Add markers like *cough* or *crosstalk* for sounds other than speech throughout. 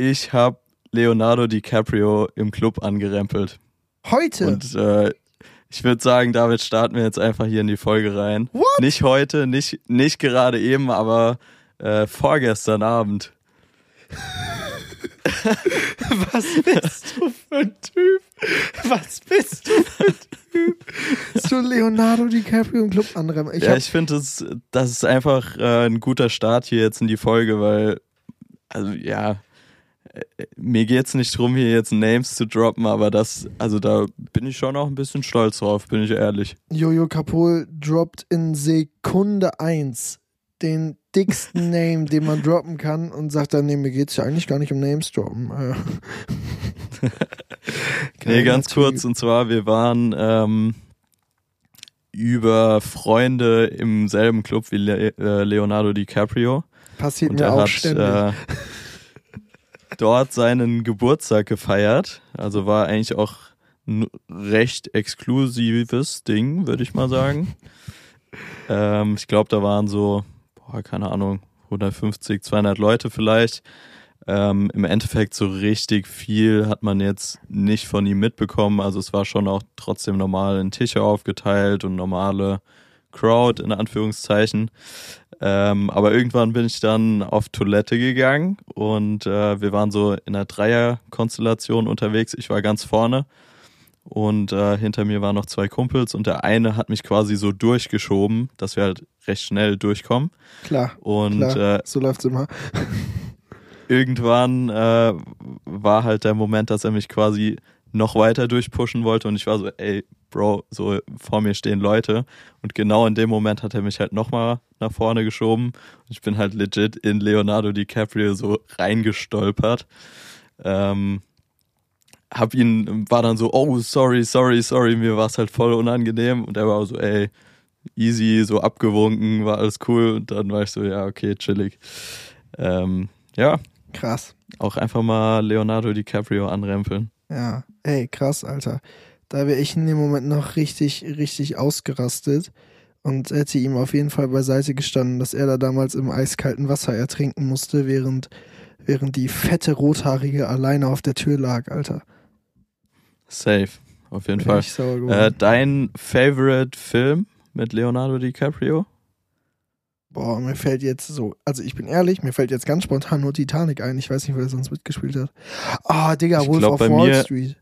ich habe Leonardo DiCaprio im Club angerempelt. Heute? Und äh, ich würde sagen, damit starten wir jetzt einfach hier in die Folge rein. What? Nicht heute, nicht, nicht gerade eben, aber äh, vorgestern Abend. Was bist du für ein Typ? Was bist du für ein Typ? So Leonardo DiCaprio im Club anrempeln. Ich ja, ich finde, das, das ist einfach äh, ein guter Start hier jetzt in die Folge, weil, also ja, mir geht's nicht drum, hier jetzt Names zu droppen, aber das, also da bin ich schon auch ein bisschen stolz drauf, bin ich ehrlich. Jojo Kapol droppt in Sekunde 1 den dicksten *laughs* Name, den man droppen kann und sagt dann, nee, mir geht's ja eigentlich gar nicht um Names droppen. Äh. *laughs* Nee, ganz kurz, und zwar, wir waren ähm, über Freunde im selben Club wie Le äh, Leonardo DiCaprio. Passiert Und mir auch hat ständig. äh, *laughs* dort seinen Geburtstag gefeiert. Also war eigentlich auch ein recht exklusives Ding, würde ich mal sagen. ähm, ich glaube, da waren so, boah, keine Ahnung, 150, 200 Leute vielleicht. Ähm, Im Endeffekt so richtig viel hat man jetzt nicht von ihm mitbekommen. Also es war schon auch trotzdem normal in Tische aufgeteilt und normale Crowd in Anführungszeichen. Ähm, aber irgendwann bin ich dann auf Toilette gegangen und äh, wir waren so in einer Dreierkonstellation unterwegs. Ich war ganz vorne und äh, hinter mir waren noch zwei Kumpels und der eine hat mich quasi so durchgeschoben, dass wir halt recht schnell durchkommen. Klar, Und klar. äh, so läuft's immer. *laughs* irgendwann äh, war halt der Moment, dass er mich quasi noch weiter durchpushen wollte und ich war so, ey, Bro, so vor mir stehen Leute und genau in dem Moment hat er mich halt nochmal nach vorne geschoben und ich bin halt legit in Leonardo DiCaprio so reingestolpert. Ähm, hab ihn, war dann so, oh, sorry, sorry, sorry, mir war es halt voll unangenehm und er war so, ey, easy, so abgewunken, war alles cool und dann war ich so, ja, okay, chillig. Ähm, ja, Krass. auch einfach mal Leonardo DiCaprio anrempeln. Ja, ey, krass, Alter. Da wäre ich in dem Moment noch richtig, richtig ausgerastet und hätte ihm auf jeden Fall beiseite gestanden, dass er da damals im eiskalten Wasser ertrinken musste, während, während die fette Rothaarige alleine auf der Tür lag, Alter. Safe, auf jeden Fall. Äh, dein Favorite Film mit Leonardo DiCaprio? Boah, mir fällt jetzt so, also ich bin ehrlich, mir fällt jetzt ganz spontan nur Titanic ein. Ich weiß nicht, wer sonst mitgespielt hat. Ah, Digga, Ich Wolf glaub, of Wall mir- Street.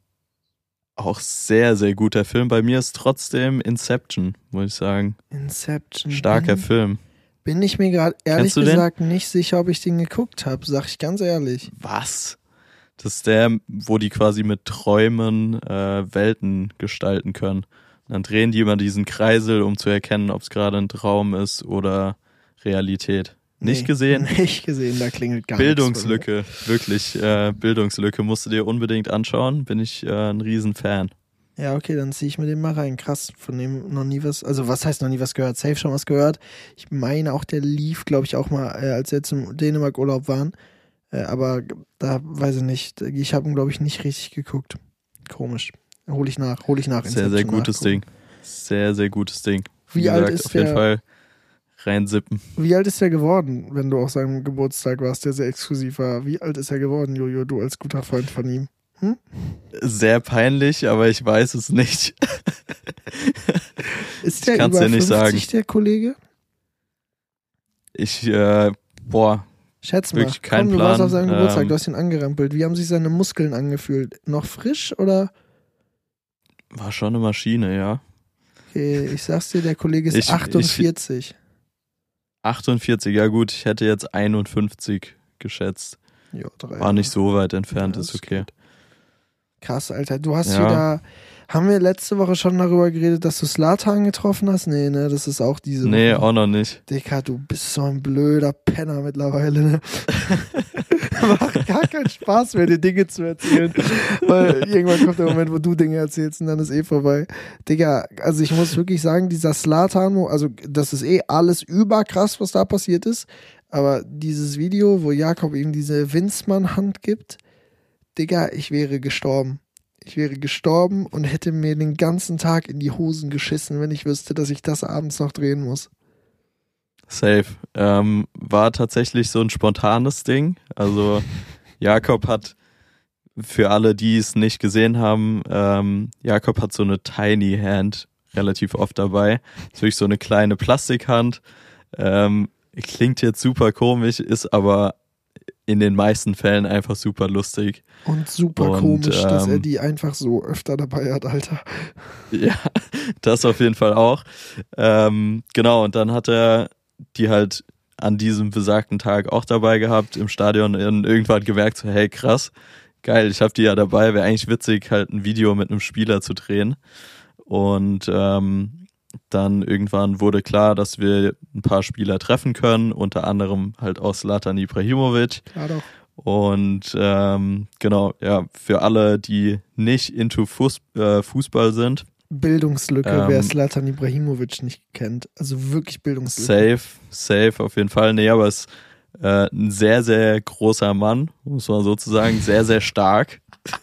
Auch sehr, sehr guter Film. Bei mir ist trotzdem Inception, muss ich sagen. Inception. Starker bin, Film. Bin ich mir gerade ehrlich du den? gesagt nicht sicher, ob ich den geguckt habe, sag ich ganz ehrlich. Was? Das ist der, wo die quasi mit Träumen äh, Welten gestalten können. Und dann drehen die immer diesen Kreisel, um zu erkennen, ob es gerade ein Traum ist oder Realität. Nicht Nee, gesehen? *laughs* Nicht gesehen, da klingelt gar Bildungslücke, wirklich äh, Bildungslücke. Musst du dir unbedingt anschauen. Bin ich äh, ein Riesenfan. nichts. Ja, okay, dann ziehe ich mir den mal rein. Krass, von dem noch nie was, also was heißt noch nie was gehört? Safe schon was gehört. Ich meine auch, der lief, glaube ich, auch mal, äh, als wir zum Dänemark-Urlaub waren. Äh, aber da weiß ich nicht. Ich habe ihn, glaube ich, nicht richtig geguckt. Komisch. Hol ich nach, hol ich nach. Sehr, sehr Inception gutes nachgucken. Ding. Sehr, sehr gutes Ding. Wie alt ist auf jeden der- Fall reinsippen. Wie alt ist er geworden, wenn du auf seinem Geburtstag warst, der sehr exklusiv war? Wie alt ist er geworden, Jojo, du als guter Freund von ihm? Sehr peinlich, aber ich weiß es nicht. *laughs* Ist der kann's über dir nicht 50, sagen. der Kollege? Ich, äh, boah, Schätz mal, Wirklich kein komm, du warst Plan. auf seinem Geburtstag, Ähm, du hast ihn angerempelt. Wie haben sich seine Muskeln angefühlt? Noch frisch oder? war schon eine Maschine, ja. Okay, ich sag's dir, der Kollege ist Ich- ich- 48. 48, ja gut, ich hätte jetzt 51 geschätzt. Ja, drei War nicht so weit entfernt, Ja, ist okay. Krass, Alter. Du hast Ja. wieder. Haben wir letzte Woche schon darüber geredet, dass du Slatan getroffen hast? Nee, ne, das ist auch diese Nee, Woche. auch noch nicht. Dicker, du bist so ein blöder Penner mittlerweile, ne? *laughs* *laughs* Macht gar keinen Spaß mehr, dir Dinge zu erzählen. Weil irgendwann kommt der Moment, wo du Dinge erzählst und dann ist eh vorbei. Digga, also ich muss wirklich sagen, dieser Slatan, also das ist eh alles überkrass, was da passiert ist. Aber dieses Video, wo Jakob ihm diese Winzmann-Hand gibt, Digga, ich wäre gestorben. Ich wäre gestorben und hätte mir den ganzen Tag in die Hosen geschissen, wenn ich wüsste, dass ich das abends noch drehen muss. Safe. Ähm, war tatsächlich so ein spontanes Ding. Also Jakob hat, für alle, die es nicht gesehen haben, ähm, Jakob hat so eine Tiny Hand relativ oft dabei. ist wirklich so eine kleine Plastikhand. Ähm, klingt jetzt super komisch, ist aber in den meisten Fällen einfach super lustig. Und super Und, komisch, dass er ähm, die einfach so öfter dabei hat, Alter. *laughs* Ja, das auf jeden Fall auch. Ähm, genau, und dann hat er die halt an diesem besagten Tag auch dabei gehabt im Stadion und irgendwann gemerkt, so, hey krass, geil, ich habe die ja dabei, wäre eigentlich witzig, halt ein Video mit einem Spieler zu drehen. Und ähm, dann irgendwann wurde klar, dass wir ein paar Spieler treffen können, unter anderem halt auch Zlatan Ibrahimovic. Klar doch. Und ähm, genau, ja, für alle, die nicht into Fuß, äh, Fußball sind, Bildungslücke, Ähm, wer Slatan Ibrahimovic nicht kennt. Also wirklich Bildungslücke. safe, safe auf jeden Fall. Nee, aber es ist äh, ein sehr, sehr großer Mann, muss man sozusagen, sehr, sehr stark. *laughs*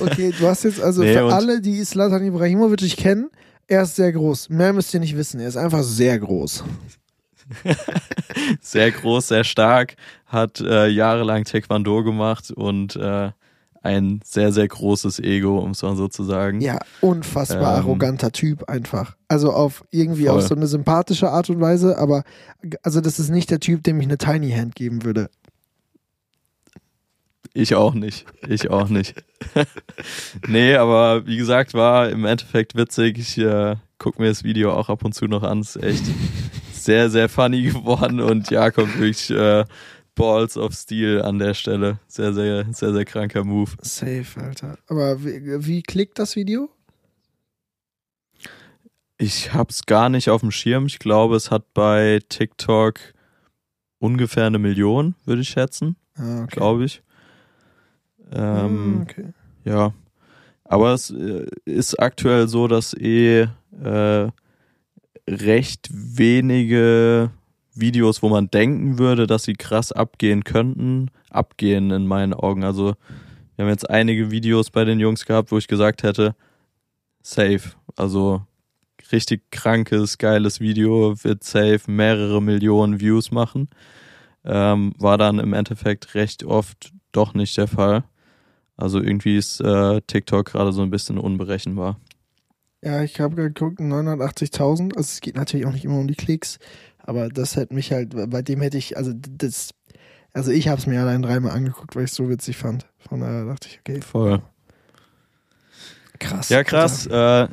Okay, du hast jetzt also Nee, für alle, die Slatan Ibrahimovic nicht kennen, er ist sehr groß. Mehr müsst ihr nicht wissen. Er ist einfach sehr groß. *laughs* Sehr groß, sehr stark, hat äh, jahrelang Taekwondo gemacht und äh, ein sehr, sehr großes Ego, um es mal so zu sagen. Ja, unfassbar Ähm, arroganter Typ einfach. Also auf irgendwie Voll. auf so eine sympathische Art und Weise, aber also das ist nicht der Typ, dem ich eine Tiny Hand geben würde. Ich auch nicht. Ich auch nicht. *laughs* nee, aber wie gesagt, war im Endeffekt witzig. Ich äh, gucke mir das Video auch ab und zu noch an. Ist echt *laughs* sehr, sehr funny geworden und Jakob wirklich äh, Balls of Steel an der Stelle. Sehr, sehr, sehr, sehr kranker Move. Safe, Alter. Aber wie, wie klickt das Video? Ich hab's gar nicht auf dem Schirm. Ich glaube, es hat bei TikTok ungefähr eine Million, würde ich schätzen, Ah, okay. glaube ich. Ähm, Hm, okay. Ja, aber es äh, ist aktuell so, dass eh äh, recht wenige Videos, wo man denken würde, dass sie krass abgehen könnten, abgehen in meinen Augen. Also wir haben jetzt einige Videos bei den Jungs gehabt, wo ich gesagt hätte, safe. Also richtig krankes, geiles Video, wird safe mehrere Millionen Views machen. Ähm, war dann im Endeffekt recht oft doch nicht der Fall. Also irgendwie ist äh, TikTok gerade so ein bisschen unberechenbar. Ja, ich habe geguckt, 980.000. Also es geht natürlich auch nicht immer um die Klicks, aber das hätte mich halt, bei dem hätte ich, also das, also ich habe es mir allein dreimal angeguckt, weil ich es so witzig fand. Von daher dachte ich, okay, Voll. krass. Ja, krass. Äh,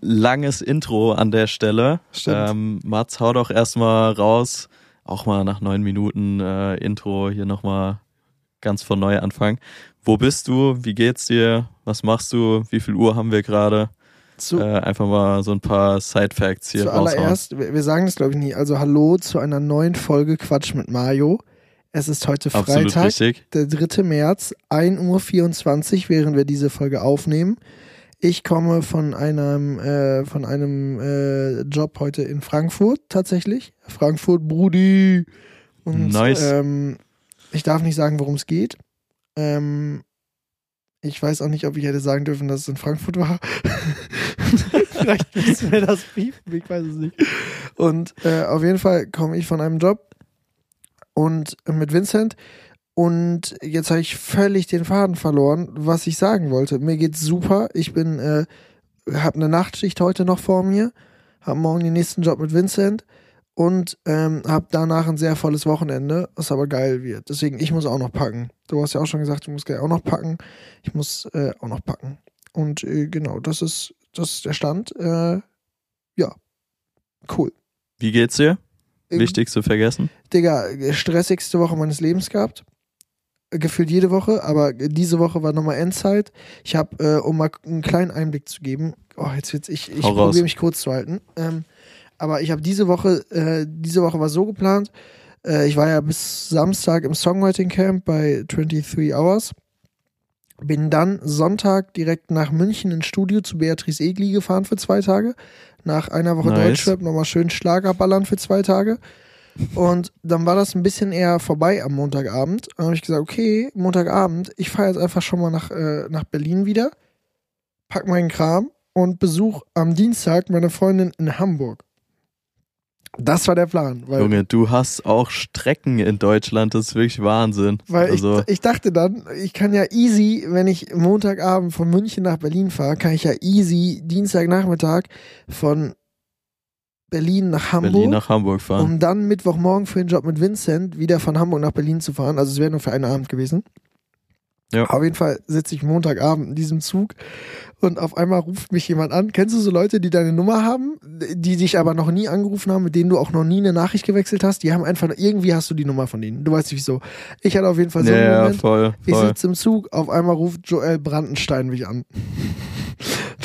langes Intro an der Stelle. Stimmt. Ähm, Mats, hau doch erstmal raus. Auch mal nach neun Minuten äh, Intro hier nochmal ganz von neu anfangen. Wo bist du? Wie geht's dir? Was machst du? Wie viel Uhr haben wir gerade? Zu, Äh, einfach mal so ein paar Side-Facts hier zuallererst, wir, wir sagen das glaube ich nie, also hallo zu einer neuen Folge Quatsch mit Mario. Es ist heute Absolut Freitag, richtig. der 3. März, 1.24 Uhr, während wir diese Folge aufnehmen. Ich komme von einem, äh, von einem äh, Job heute in Frankfurt tatsächlich. Frankfurt, Brudi. Und Nice. ähm, ich darf nicht sagen, worum es geht. Ähm, ich weiß auch nicht, ob ich hätte sagen dürfen, dass es in Frankfurt war. *laughs* *laughs* Vielleicht müssen wir das piepen, ich weiß es nicht. Und äh, auf jeden Fall komme ich von einem Job und äh, mit Vincent und jetzt habe ich völlig den Faden verloren, was ich sagen wollte. Mir geht's super. Ich bin, äh, habe eine Nachtschicht heute noch vor mir, habe morgen den nächsten Job mit Vincent und ähm, habe danach ein sehr volles Wochenende, was aber geil wird. Deswegen, ich muss auch noch packen. Du hast ja auch schon gesagt, du musst gleich auch noch packen. Ich muss äh, auch noch packen. Und äh, genau, das ist, das ist der Stand. Äh, ja, cool. Wie geht's dir? Ähm, Wichtig zu vergessen. Digga, stressigste Woche meines Lebens gehabt. Gefühlt jede Woche, aber diese Woche war nochmal Endzeit. Ich habe, äh, um mal einen kleinen Einblick zu geben, oh, jetzt wird's, ich, ich probiere mich kurz zu halten. Ähm, aber ich habe diese Woche, äh, diese Woche war so geplant. Äh, ich war ja bis Samstag im Songwriting Camp bei 23 Hours. Bin dann Sonntag direkt nach München ins Studio zu Beatrice Egli gefahren für zwei Tage. Nach einer Woche Nice. Deutschrap nochmal schön Schlagerballern für zwei Tage. Und dann war das ein bisschen eher vorbei am Montagabend. Dann habe ich gesagt, okay, Montagabend, ich fahre jetzt einfach schon mal nach, äh, nach Berlin wieder, pack meinen Kram und besuche am Dienstag meine Freundin in Hamburg. Das war der Plan. Junge, du hast auch Strecken in Deutschland, das ist wirklich Wahnsinn. weil also, ich, ich dachte dann, ich kann ja easy, wenn ich Montagabend von München nach Berlin fahre, kann ich ja easy Dienstagnachmittag von Berlin nach Hamburg. Berlin nach Hamburg fahren. um dann Mittwochmorgen für den Job mit Vincent wieder von Hamburg nach Berlin zu fahren. Also es wäre nur für einen Abend gewesen. Ja. Auf jeden Fall sitze ich Montagabend in diesem Zug und auf einmal ruft mich jemand an. Kennst du so Leute, die deine Nummer haben, die dich aber noch nie angerufen haben, mit denen du auch noch nie eine Nachricht gewechselt hast? Die haben einfach, irgendwie hast du die Nummer von denen. Du weißt nicht wieso. Ich hatte auf jeden Fall so einen ja, Moment. voll, Ich voll. sitze im Zug, auf einmal ruft Joel Brandenstein mich an.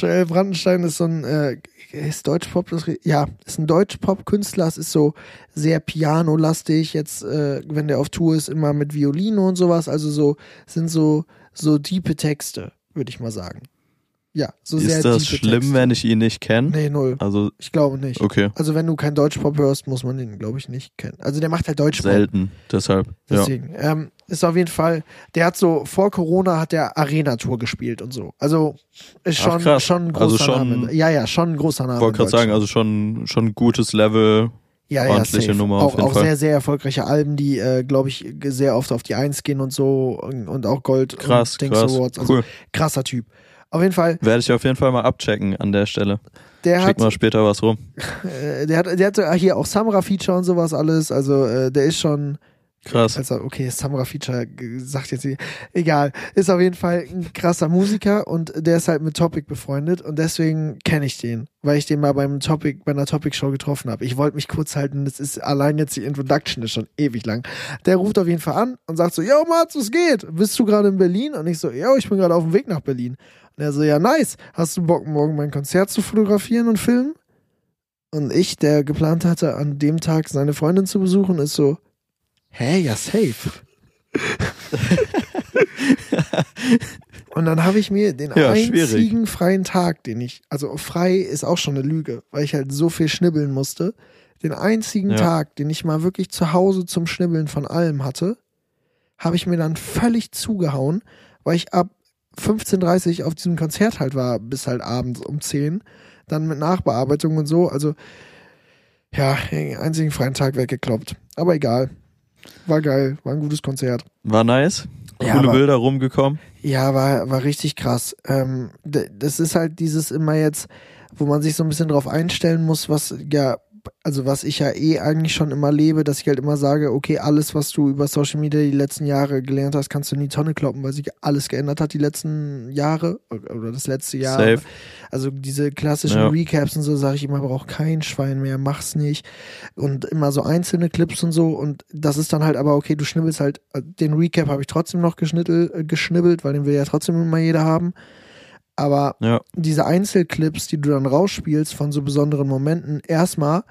Joel Brandenstein ist so ein, äh, ist Deutschpop, das, ja, ist ein Deutschpop-Künstler, es ist so sehr pianolastig, jetzt, äh, wenn der auf Tour ist, immer mit Violine und sowas, also so, sind so, so diepe Texte, würde ich mal sagen. Ja, so sehr Ist das schlimm, Texte. wenn ich ihn nicht kenne? Nee, null. Also, Ich glaube nicht. okay, Also wenn du kein Deutschpop hörst, muss man den, glaube ich, nicht kennen. Also der macht halt Deutschpop. selten, deshalb. Ja. Deswegen. Ähm, ist auf jeden Fall, der hat so, vor Corona hat der Arena-Tour gespielt und so. Also ist Ach, schon, krass. schon ein Also großer schon- Name. Ja, ja, schon ein großer Name. Wollte in gerade sagen, also schon, schon ein gutes Level. ja, ja, safe. Nummer auch, auch Fall. sehr, sehr erfolgreiche Alben, die, äh, glaube ich, sehr oft auf die Eins gehen und so und, und auch Gold Krass, und Dings krass. Awards. Also Cool. krasser Typ. Auf jeden Fall, Werde ich auf jeden Fall mal abchecken an der Stelle. der Schick hat, mal später was rum. *laughs* äh, der hat, der hat hier auch Samra-Feature und sowas alles. Also äh, der ist schon, Krass. Also, okay, Samra Feature sagt jetzt. Egal. Ist auf jeden Fall ein krasser Musiker und der ist halt mit Topic befreundet und deswegen kenne ich den, weil ich den mal beim Topic, bei einer Topic-Show getroffen habe. Ich wollte mich kurz halten, das ist allein jetzt die Introduction, ist schon ewig lang. Der ruft auf jeden Fall an und sagt so, yo Mats, was geht? Bist du gerade in Berlin? Und ich so, yo, ich bin gerade auf dem Weg nach Berlin. Und er so, ja, nice. Hast du Bock, morgen mein Konzert zu fotografieren und filmen? Und ich, der geplant hatte, an dem Tag seine Freundin zu besuchen, ist so, hä, ja, safe. *laughs* Und dann habe ich mir den Ja, einzigen schwierig. freien Tag, den ich, also frei ist auch schon eine Lüge, weil ich halt so viel schnibbeln musste. Den einzigen Ja. Tag, den ich mal wirklich zu Hause zum Schnibbeln von allem hatte, habe ich mir dann völlig zugehauen, weil ich ab 15.30 auf diesem Konzert halt war, bis halt abends um 10. Dann mit Nachbearbeitung und so. Also, ja, den einzigen freien Tag weggekloppt. Aber egal. War geil, war ein gutes Konzert. War nice. Ja, Coole aber- Bilder rumgekommen. Ja, war, war richtig krass. Ähm, das ist halt dieses immer jetzt, wo man sich so ein bisschen drauf einstellen muss, was ja, also was ich ja eh eigentlich schon immer lebe, dass ich halt immer sage, okay, alles, was du über Social Media die letzten Jahre gelernt hast, kannst du in die Tonne kloppen, weil sich alles geändert hat die letzten Jahre oder das letzte Jahr. Safe. Also diese klassischen Ja. Recaps und so sage ich immer, braucht kein Schwein mehr, mach's nicht. Und immer so einzelne Clips und so. Und das ist dann halt aber okay, du schnibbelst halt, äh, den Recap habe ich trotzdem noch geschnittelt, äh, geschnibbelt, weil den will ja trotzdem immer jeder haben. Aber Ja. diese Einzelclips, die du dann rausspielst von so besonderen Momenten, erstmal,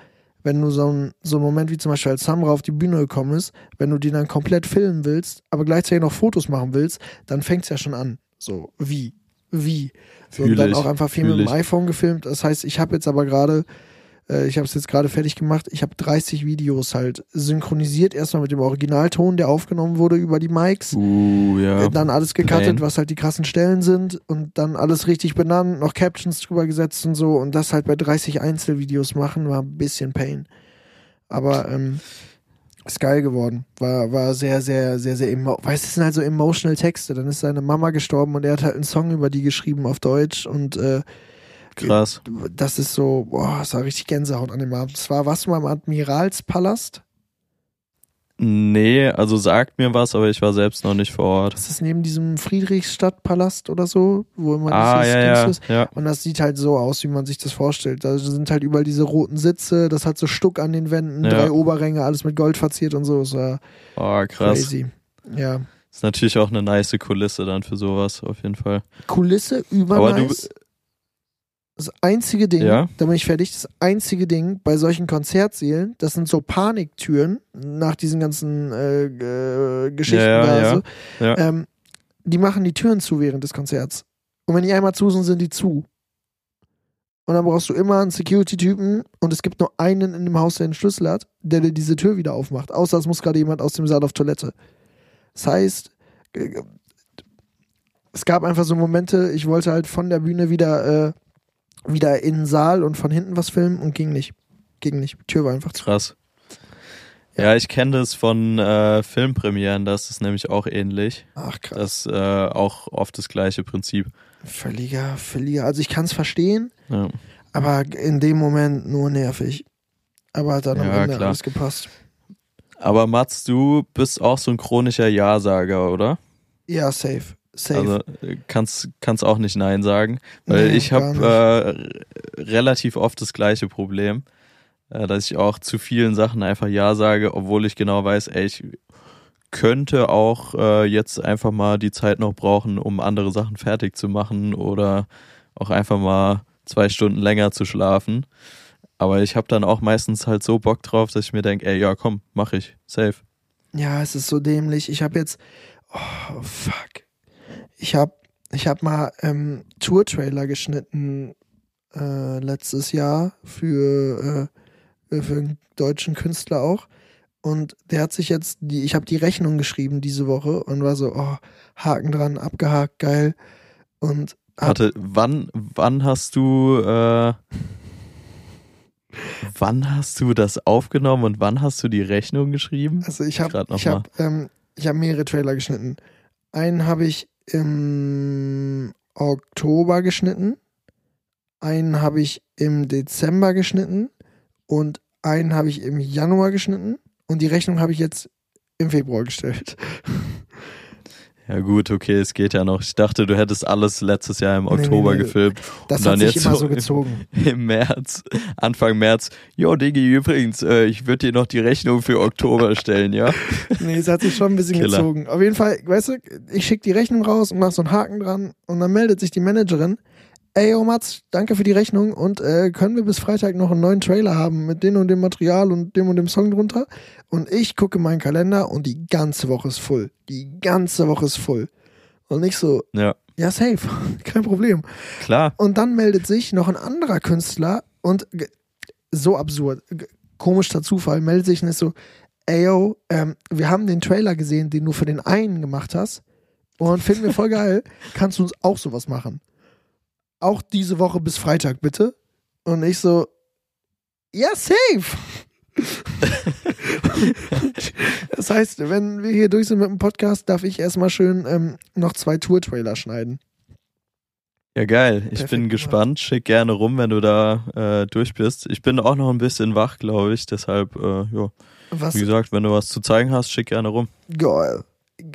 wenn du so ein, so ein Moment wie zum Beispiel als Samra auf die Bühne gekommen ist, wenn du die dann komplett filmen willst, aber gleichzeitig noch Fotos machen willst, dann fängt's ja schon an. So, wie? Wie? So, und dann ich, auch einfach viel mit dem iPhone gefilmt. Das heißt, ich habe jetzt aber gerade, äh, ich habe es jetzt gerade fertig gemacht, ich habe 30 Videos halt synchronisiert, erstmal mit dem Originalton, der aufgenommen wurde über die Mics. Uh, ja. Äh, Dann alles gecuttet, was halt die krassen Stellen sind und dann alles richtig benannt, noch Captions drüber gesetzt und so und das halt bei 30 Einzelvideos machen, war ein bisschen Pain. Aber ähm, ist geil geworden. War, war sehr, sehr, sehr, sehr emo Weißt du, es sind halt so emotional Texte. Dann ist seine Mama gestorben und er hat halt einen Song über die geschrieben auf Deutsch und äh, Krass. das ist so, boah, es war richtig Gänsehaut an dem Abend. Es war, warst du mal im Admiralspalast? Nee, also sagt mir was, aber ich war selbst noch nicht vor Ort. Das ist neben diesem Friedrichstadtpalast oder so, wo immer Ah, dieses ja, ja, ist. ja. Und das sieht halt so aus, wie man sich das vorstellt. Da sind halt überall diese roten Sitze, das hat so Stuck an den Wänden, Ja. drei Oberränge, alles mit Gold verziert und so. Das war Oh, krass. crazy. Ja. Ist natürlich auch eine nice Kulisse dann für sowas, auf jeden Fall. Kulisse über Aber du- nice. Das einzige Ding, Ja? da bin ich fertig, das einzige Ding bei solchen Konzertsälen, das sind so Paniktüren nach diesen ganzen äh, äh, Geschichten Ja, ja, da. So. Ja. Ähm, die machen die Türen zu während des Konzerts. Und wenn die einmal zu sind, sind die zu. Und dann brauchst du immer einen Security-Typen und es gibt nur einen in dem Haus, der den Schlüssel hat, der dir diese Tür wieder aufmacht. Außer es muss gerade jemand aus dem Saal auf Toilette. Das heißt, äh, es gab einfach so Momente, ich wollte halt von der Bühne wieder, äh, wieder in den Saal und von hinten was filmen und ging nicht. ging nicht. Die Tür war einfach zu. Krass. Ja, ich kenne das von äh, Filmpremieren, das ist nämlich auch ähnlich. Ach krass. Das ist äh, auch oft das gleiche Prinzip. Völliger, völliger. Also ich kann es verstehen, Ja. aber in dem Moment nur nervig. Aber hat dann am Ja, Ende klar. alles gepasst. Aber Mats, du bist auch so ein chronischer Ja-Sager, oder? Ja, safe. Safe. Also äh, kannst kannst auch nicht Nein sagen, weil Nee, ich habe äh, relativ oft das gleiche Problem, äh, dass ich auch zu vielen Sachen einfach Ja sage, obwohl ich genau weiß, ey, ich könnte auch äh, jetzt einfach mal die Zeit noch brauchen, um andere Sachen fertig zu machen oder auch einfach mal zwei Stunden länger zu schlafen. Aber ich habe dann auch meistens halt so Bock drauf, dass ich mir denke, ey, ja, komm, mach ich, safe. Ja, es ist so dämlich. Ich habe jetzt, oh fuck, ich habe, ich habe mal ähm, Tour-Trailer geschnitten äh, letztes Jahr für äh, für einen deutschen Künstler auch. Und der hat sich jetzt die, ich habe die Rechnung geschrieben diese Woche und war so, oh, Haken dran, abgehakt, geil. Und hab, Warte, wann, wann hast du, äh, wann hast du das aufgenommen und wann hast du die Rechnung geschrieben? also ich habe, ich habe, ähm, ich habe mehrere Trailer geschnitten. Einen habe ich im Oktober geschnitten, einen habe ich im Dezember geschnitten. Und einen habe ich im Januar geschnitten. Und die Rechnung habe ich jetzt im Februar gestellt. *laughs* Ja gut, okay, es geht ja noch. Ich dachte, du hättest alles letztes Jahr im Nee, nee, Oktober nee. gefilmt. Das Und hat dann sich jetzt immer so im- gezogen. *laughs* Im März, Anfang März. Jo, Diggi, übrigens, äh, ich würde dir noch die Rechnung für Oktober stellen, ja? *laughs* Nee, es hat sich schon ein bisschen Killer. gezogen. Auf jeden Fall, weißt du, ich schicke die Rechnung raus und mach so einen Haken dran und dann meldet sich die Managerin. Ey, oh Mats, danke für die Rechnung und äh, können wir bis Freitag noch einen neuen Trailer haben mit dem und dem Material und dem und dem Song drunter? Und ich gucke meinen Kalender und die ganze Woche ist voll. Die ganze Woche ist voll. Und nicht so, Ja, ja, safe, *laughs* kein Problem. klar. Und dann meldet sich noch ein anderer Künstler und so absurd, komischer Zufall, meldet sich und ist so, ey yo, ähm, wir haben den Trailer gesehen, den du für den einen gemacht hast und finden wir voll geil, *laughs* kannst du uns auch sowas machen? Auch diese Woche bis Freitag, bitte? Und ich so, ja, safe. *laughs* das heißt, wenn wir hier durch sind mit dem Podcast, darf ich erstmal schön ähm, noch zwei Tour-Trailer schneiden. Ja, geil. Ich Perfekt bin gespannt. Schick gerne rum, wenn du da äh, durch bist. Ich bin auch noch ein bisschen wach, glaube ich. Deshalb, äh, ja, wie gesagt, wenn du was zu zeigen hast, schick gerne rum. Geil.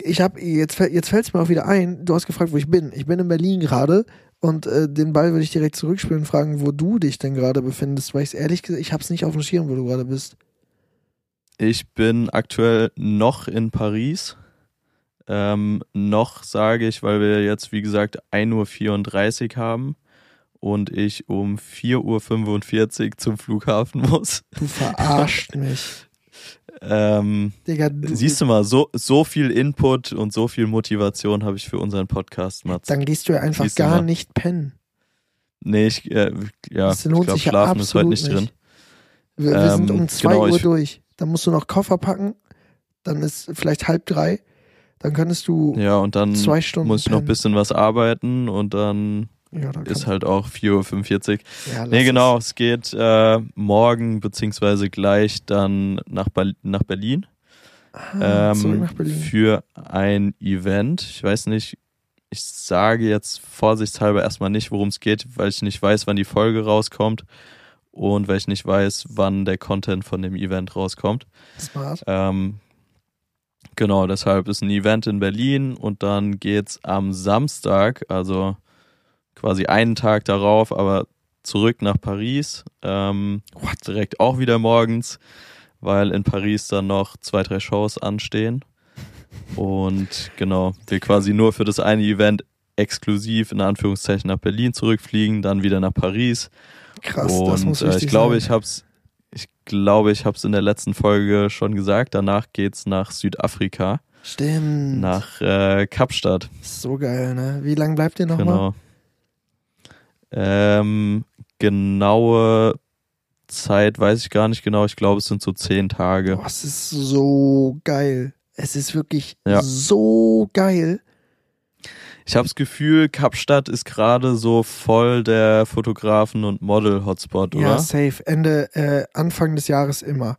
Ich habe jetzt jetzt fällt es mir auch wieder ein. Du hast gefragt, wo ich bin. Ich bin in Berlin gerade und äh, den Ball würde ich direkt zurückspielen und fragen, wo du dich denn gerade befindest, weil ich ehrlich gesagt, ich habe es nicht auf dem Schirm, wo du gerade bist. Ich bin aktuell noch in Paris. Ähm, noch sage ich, weil wir jetzt, wie gesagt, 1.34 Uhr haben und ich um 4.45 Uhr zum Flughafen *laughs* muss. Du verarscht mich. Ähm, Digga, du, siehst du mal, so, so viel Input und so viel Motivation habe ich für unseren Podcast, Mats. dann gehst du ja einfach Siehst gar nicht pennen. Nee, ich, äh, ja, Das ich ja schlafen ist heute absolut nicht drin. nicht. Wir, wir sind Ähm, um zwei genau, Uhr durch. Dann musst du noch Koffer packen. Dann ist vielleicht halb drei. Dann könntest du Ja, und dann zwei Stunden muss ich noch ein bisschen was arbeiten und dann ja, ist halt auch 4.45 Uhr. ja, Nee, es. genau, es geht äh, morgen beziehungsweise gleich dann nach, Bal- nach Berlin, Ah, ähm, nach Berlin. für ein Event. Ich weiß nicht, ich sage jetzt vorsichtshalber erstmal nicht, worum es geht, weil ich nicht weiß, wann die Folge rauskommt und weil ich nicht weiß, wann der Content von dem Event rauskommt. Smart. Ähm, genau, deshalb ist ein Event in Berlin und dann geht's am Samstag, also quasi einen Tag darauf, aber zurück nach Paris. Ähm, direkt auch wieder morgens, weil in Paris dann noch zwei, drei Shows anstehen. Und genau, wir quasi nur für das eine Event exklusiv in Anführungszeichen nach Berlin zurückfliegen, dann wieder nach Paris. Krass, und das muss äh, richtig ich glaube, sein. ich hab's, ich glaube, ich hab's in der letzten Folge schon gesagt. Danach geht's nach Südafrika, Stimmt. nach äh, Kapstadt. So geil, ne? Wie lange bleibt ihr nochmal? Genau. Ähm, genaue Zeit weiß ich gar nicht genau. Ich glaube, es sind so zehn Tage. Boah, es ist so geil. Es ist wirklich Ja. so geil. ich habe das Gefühl, Kapstadt ist gerade so voll der Fotografen- und Model-Hotspot, oder? Ja, safe. Ende, äh, Anfang des Jahres immer.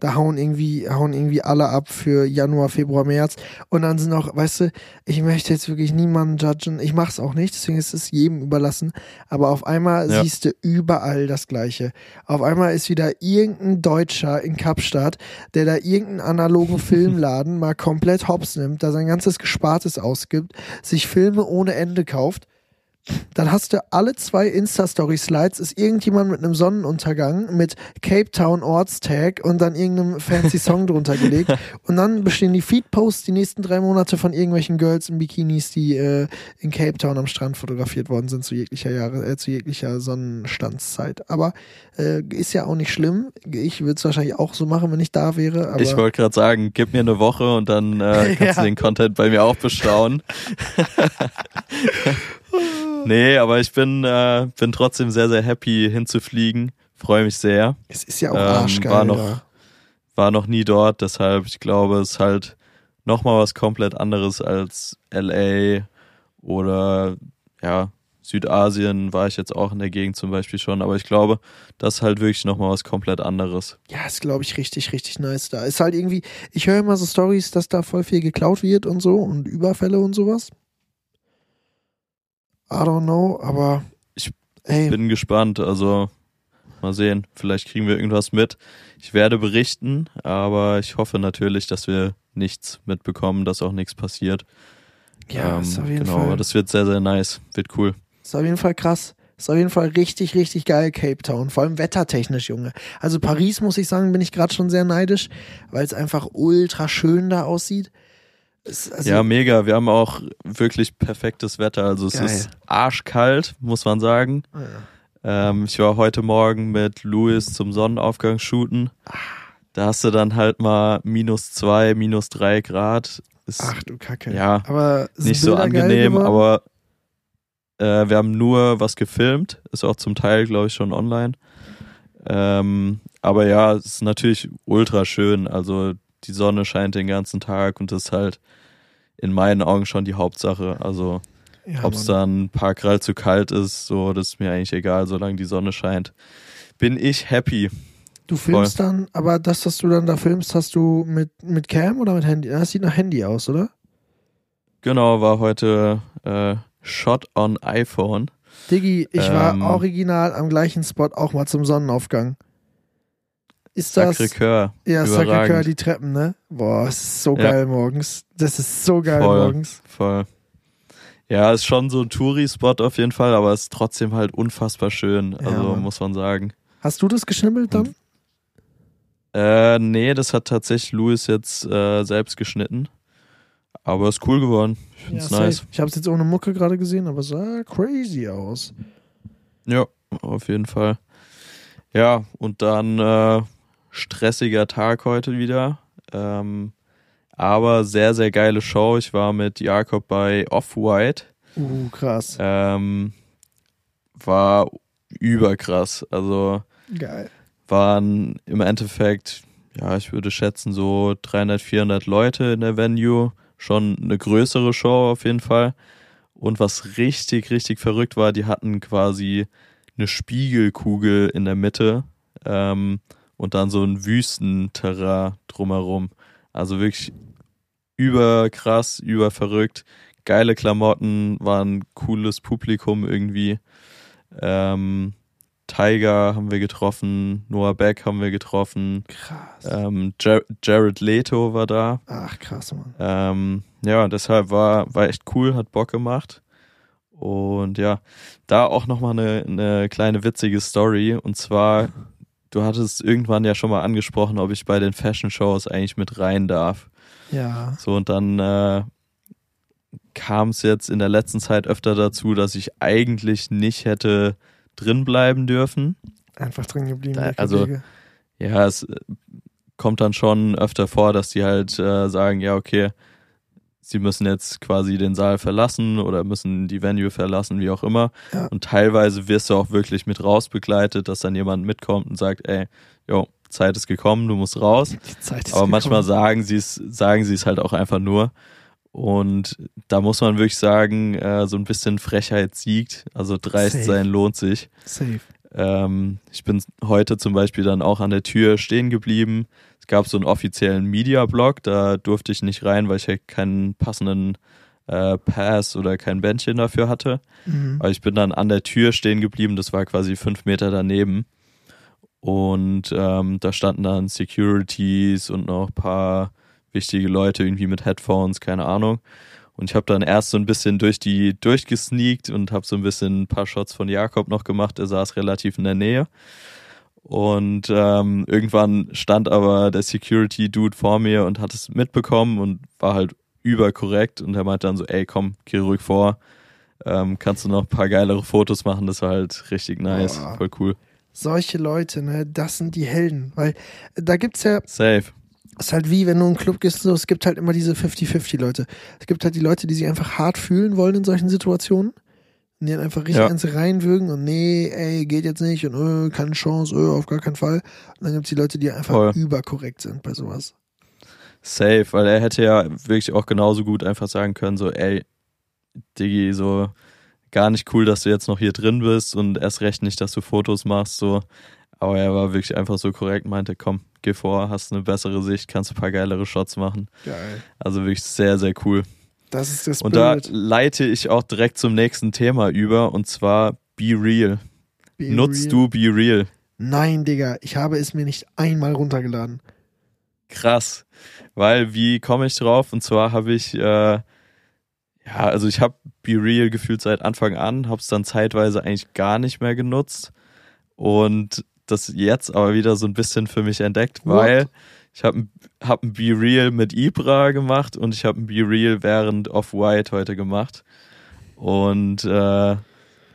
Da hauen irgendwie, hauen irgendwie alle ab für Januar, Februar, März. Und dann sind auch, weißt du, ich möchte jetzt wirklich niemanden judgen. Ich mach's auch nicht, deswegen ist es jedem überlassen. Aber auf einmal Ja. siehst du überall das Gleiche. Auf einmal ist wieder irgendein Deutscher in Kapstadt, der da irgendeinen analogen *laughs* Filmladen mal komplett hops nimmt, da sein ganzes Gespartes ausgibt, sich Filme ohne Ende kauft. Dann hast du alle zwei Insta-Story-Slides, ist irgendjemand mit einem Sonnenuntergang mit Cape Town Ortstag und dann irgendeinem fancy *laughs* Song drunter gelegt. Und dann bestehen die Feed-Posts die nächsten drei Monate von irgendwelchen Girls in Bikinis, die äh, in Cape Town am Strand fotografiert worden sind zu jeglicher Jahre, äh, zu jeglicher Sonnenstandszeit. Aber äh, ist ja auch nicht schlimm. Ich würde es wahrscheinlich auch so machen, wenn ich da wäre. Ich wollte gerade sagen, gib mir eine Woche und dann äh, *laughs* kannst Ja. du den Content bei mir auch bestaunen. *laughs* nee, aber ich bin, äh, bin trotzdem sehr, sehr happy hinzufliegen. Freue mich sehr. es ist ja auch ähm, arschgeil. war noch- da. War noch nie dort, deshalb, ich glaube, es ist halt nochmal was komplett anderes als LA oder ja, Südasien war ich jetzt auch in der Gegend zum Beispiel schon, aber ich glaube, das ist halt wirklich nochmal was komplett anderes. Ja, ist, glaube ich, richtig, richtig nice da. Ist halt irgendwie, ich höre immer so Stories, dass da voll viel geklaut wird und so und Überfälle und sowas. I don't know, aber Ich ey, Bin gespannt, also mal sehen, vielleicht kriegen wir irgendwas mit. Ich werde berichten, aber ich hoffe natürlich, dass wir nichts mitbekommen, dass auch nichts passiert. ja, Ähm, ist auf jeden genau, Fall, das wird sehr, sehr nice, wird cool. ist auf jeden Fall krass. Ist auf jeden Fall richtig, richtig geil, Cape Town. Vor allem wettertechnisch, Junge. Also Paris, muss ich sagen, bin ich gerade schon sehr neidisch, weil es einfach ultra schön da aussieht. Es, also, ja, mega. Wir haben auch wirklich perfektes Wetter. Also es Geil. ist arschkalt, muss man sagen. ja. Ähm, ich war heute Morgen mit Louis zum Sonnenaufgang shooten. Da hast du dann halt mal minus zwei, minus drei Grad. Ist Ach du Kacke. Ja, aber nicht so angenehm, aber äh, wir haben nur was gefilmt. Ist auch zum Teil, glaube ich, schon online. Ähm, aber ja, es ist natürlich ultra schön. Also die Sonne scheint den ganzen Tag und das ist halt in meinen Augen schon die Hauptsache. Also ja, ob es dann ein paar Grad zu kalt ist, so, das ist mir eigentlich egal, solange die Sonne scheint. Bin ich happy. Du filmst dann, aber das, was du dann da filmst, hast du mit, mit Cam oder mit Handy? Das sieht nach Handy aus, oder? Genau, war heute äh, Shot on iPhone. Diggi, ich Ähm. war original am gleichen Spot auch mal zum Sonnenaufgang. Ist das. Sacré-Cœur. Ja, Sacré-Cœur, die Treppen, ne? Boah, ist so Ja. geil morgens. Das ist so geil Voll. morgens. Voll. Ja, ist schon so ein Touri-Spot auf jeden Fall, aber ist trotzdem halt unfassbar schön. Ja, Also Mann. muss man sagen. Hast du das geschnibbelt dann? Äh, nee, das hat tatsächlich Louis jetzt äh, selbst geschnitten. Aber ist cool geworden. Ich find's safe. nice. Ich habe es jetzt ohne Mucke gerade gesehen, aber es sah crazy aus. Ja, auf jeden Fall. Ja, und dann äh, stressiger Tag heute wieder. Ähm, aber sehr, sehr geile Show. Ich war mit Jakob bei Off-White. Uh, krass. Ähm, war überkrass. Also Geil. waren im Endeffekt, ja, ich würde schätzen, so 300, 400 Leute in der Venue. Schon eine größere Show auf jeden Fall. Und was richtig, richtig verrückt war, die hatten quasi eine Spiegelkugel in der Mitte ähm, und dann so ein Wüstenterrain drumherum. Also wirklich überkrass, überverrückt. Geile Klamotten, war ein cooles Publikum irgendwie. Ähm, Tiger haben wir getroffen, Noah Beck haben wir getroffen, Krass. ähm, Jar Jared Leto war da. Ach, krass, Mann. Ähm, ja, deshalb war, war echt cool, hat Bock gemacht. Und ja, da auch nochmal eine, eine kleine witzige Story. Und zwar, *laughs* du hattest irgendwann ja schon mal angesprochen, ob ich bei den Fashion Shows eigentlich mit rein darf. Ja. So, und dann äh, kam es jetzt in der letzten Zeit öfter dazu, dass ich eigentlich nicht hätte drin bleiben dürfen. Einfach drin geblieben. Da- also-. Ja, es äh, kommt dann schon öfter vor, dass die halt äh, sagen, ja, okay, sie müssen jetzt quasi den Saal verlassen oder müssen die Venue verlassen, wie auch immer. Ja. Und teilweise wirst du auch wirklich mit raus begleitet, dass dann jemand mitkommt und sagt, ey, jo, Zeit ist gekommen, du musst raus. Die Zeit ist Aber manchmal gekommen. sagen sie es, sagen sie es halt auch einfach nur. Und da muss man wirklich sagen, äh, so ein bisschen Frechheit siegt. Also dreist Safe. sein lohnt sich. Safe. Ähm, ich bin heute zum Beispiel dann auch an der Tür stehen geblieben. Es gab so einen offiziellen Media-Blog, da durfte ich nicht rein, weil ich halt keinen passenden äh, Pass oder kein Bändchen dafür hatte. Mhm. Aber ich bin dann an der Tür stehen geblieben, das war quasi fünf Meter daneben. Und ähm, da standen dann Securities und noch ein paar wichtige Leute irgendwie mit Headphones, keine Ahnung. Und ich habe dann erst so ein bisschen durch die durchgesneakt und habe so ein bisschen ein paar Shots von Jakob noch gemacht. Er saß relativ in der Nähe. Und ähm, irgendwann stand aber der Security-Dude vor mir und hat es mitbekommen und war halt überkorrekt. Und er meinte dann so, ey, komm, geh ruhig vor. Ähm, kannst du noch ein paar geilere Fotos machen? Das war halt richtig nice, Boah. voll cool. Solche Leute, ne, das sind die Helden. Weil da gibt's ja, Safe. es ist halt wie, wenn du in einen Club gehst, so, es gibt halt immer diese 50-50 Leute. Es gibt halt die Leute, die sich einfach hart fühlen wollen in solchen Situationen. Und die dann einfach richtig Ja. ins reinwürgen und nee, ey, geht jetzt nicht und äh, keine Chance, äh, auf gar keinen Fall. Und dann gibt's die Leute, die einfach Voll. überkorrekt sind bei sowas. Safe, weil er hätte ja wirklich auch genauso gut einfach sagen können, so, ey, Diggi, so gar nicht cool, dass du jetzt noch hier drin bist und erst recht nicht, dass du Fotos machst, so. Aber er war wirklich einfach so korrekt, meinte, komm, geh vor, hast eine bessere Sicht, kannst ein paar geilere Shots machen. Geil. Also wirklich sehr, sehr cool. Das ist der Und da Spirit. leite ich auch direkt zum nächsten Thema über und zwar Be Real. Be Nutzt real. du Be Real? Nein, Digga, ich habe es mir nicht einmal runtergeladen. Krass. Weil, wie komme ich drauf? Und zwar habe ich, äh, ja, also ich habe Be Real gefühlt seit Anfang an, habe es dann zeitweise eigentlich gar nicht mehr genutzt und das jetzt aber wieder so ein bisschen für mich entdeckt, What? weil ich habe hab ein Be Real mit Ibra gemacht und ich habe ein Be Real während Off-White heute gemacht. Und äh,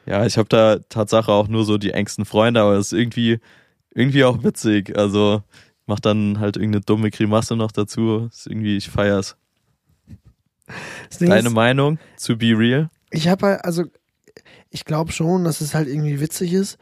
ja, ich habe da Tatsache auch nur so die engsten Freunde, aber es ist irgendwie, irgendwie auch witzig. Also mach dann halt irgendeine dumme Grimasse noch dazu. Ist irgendwie, ich feier's. Das Deine ist, Meinung zu Be Real? ich habe halt, also, ich glaube schon, dass es halt irgendwie witzig ist,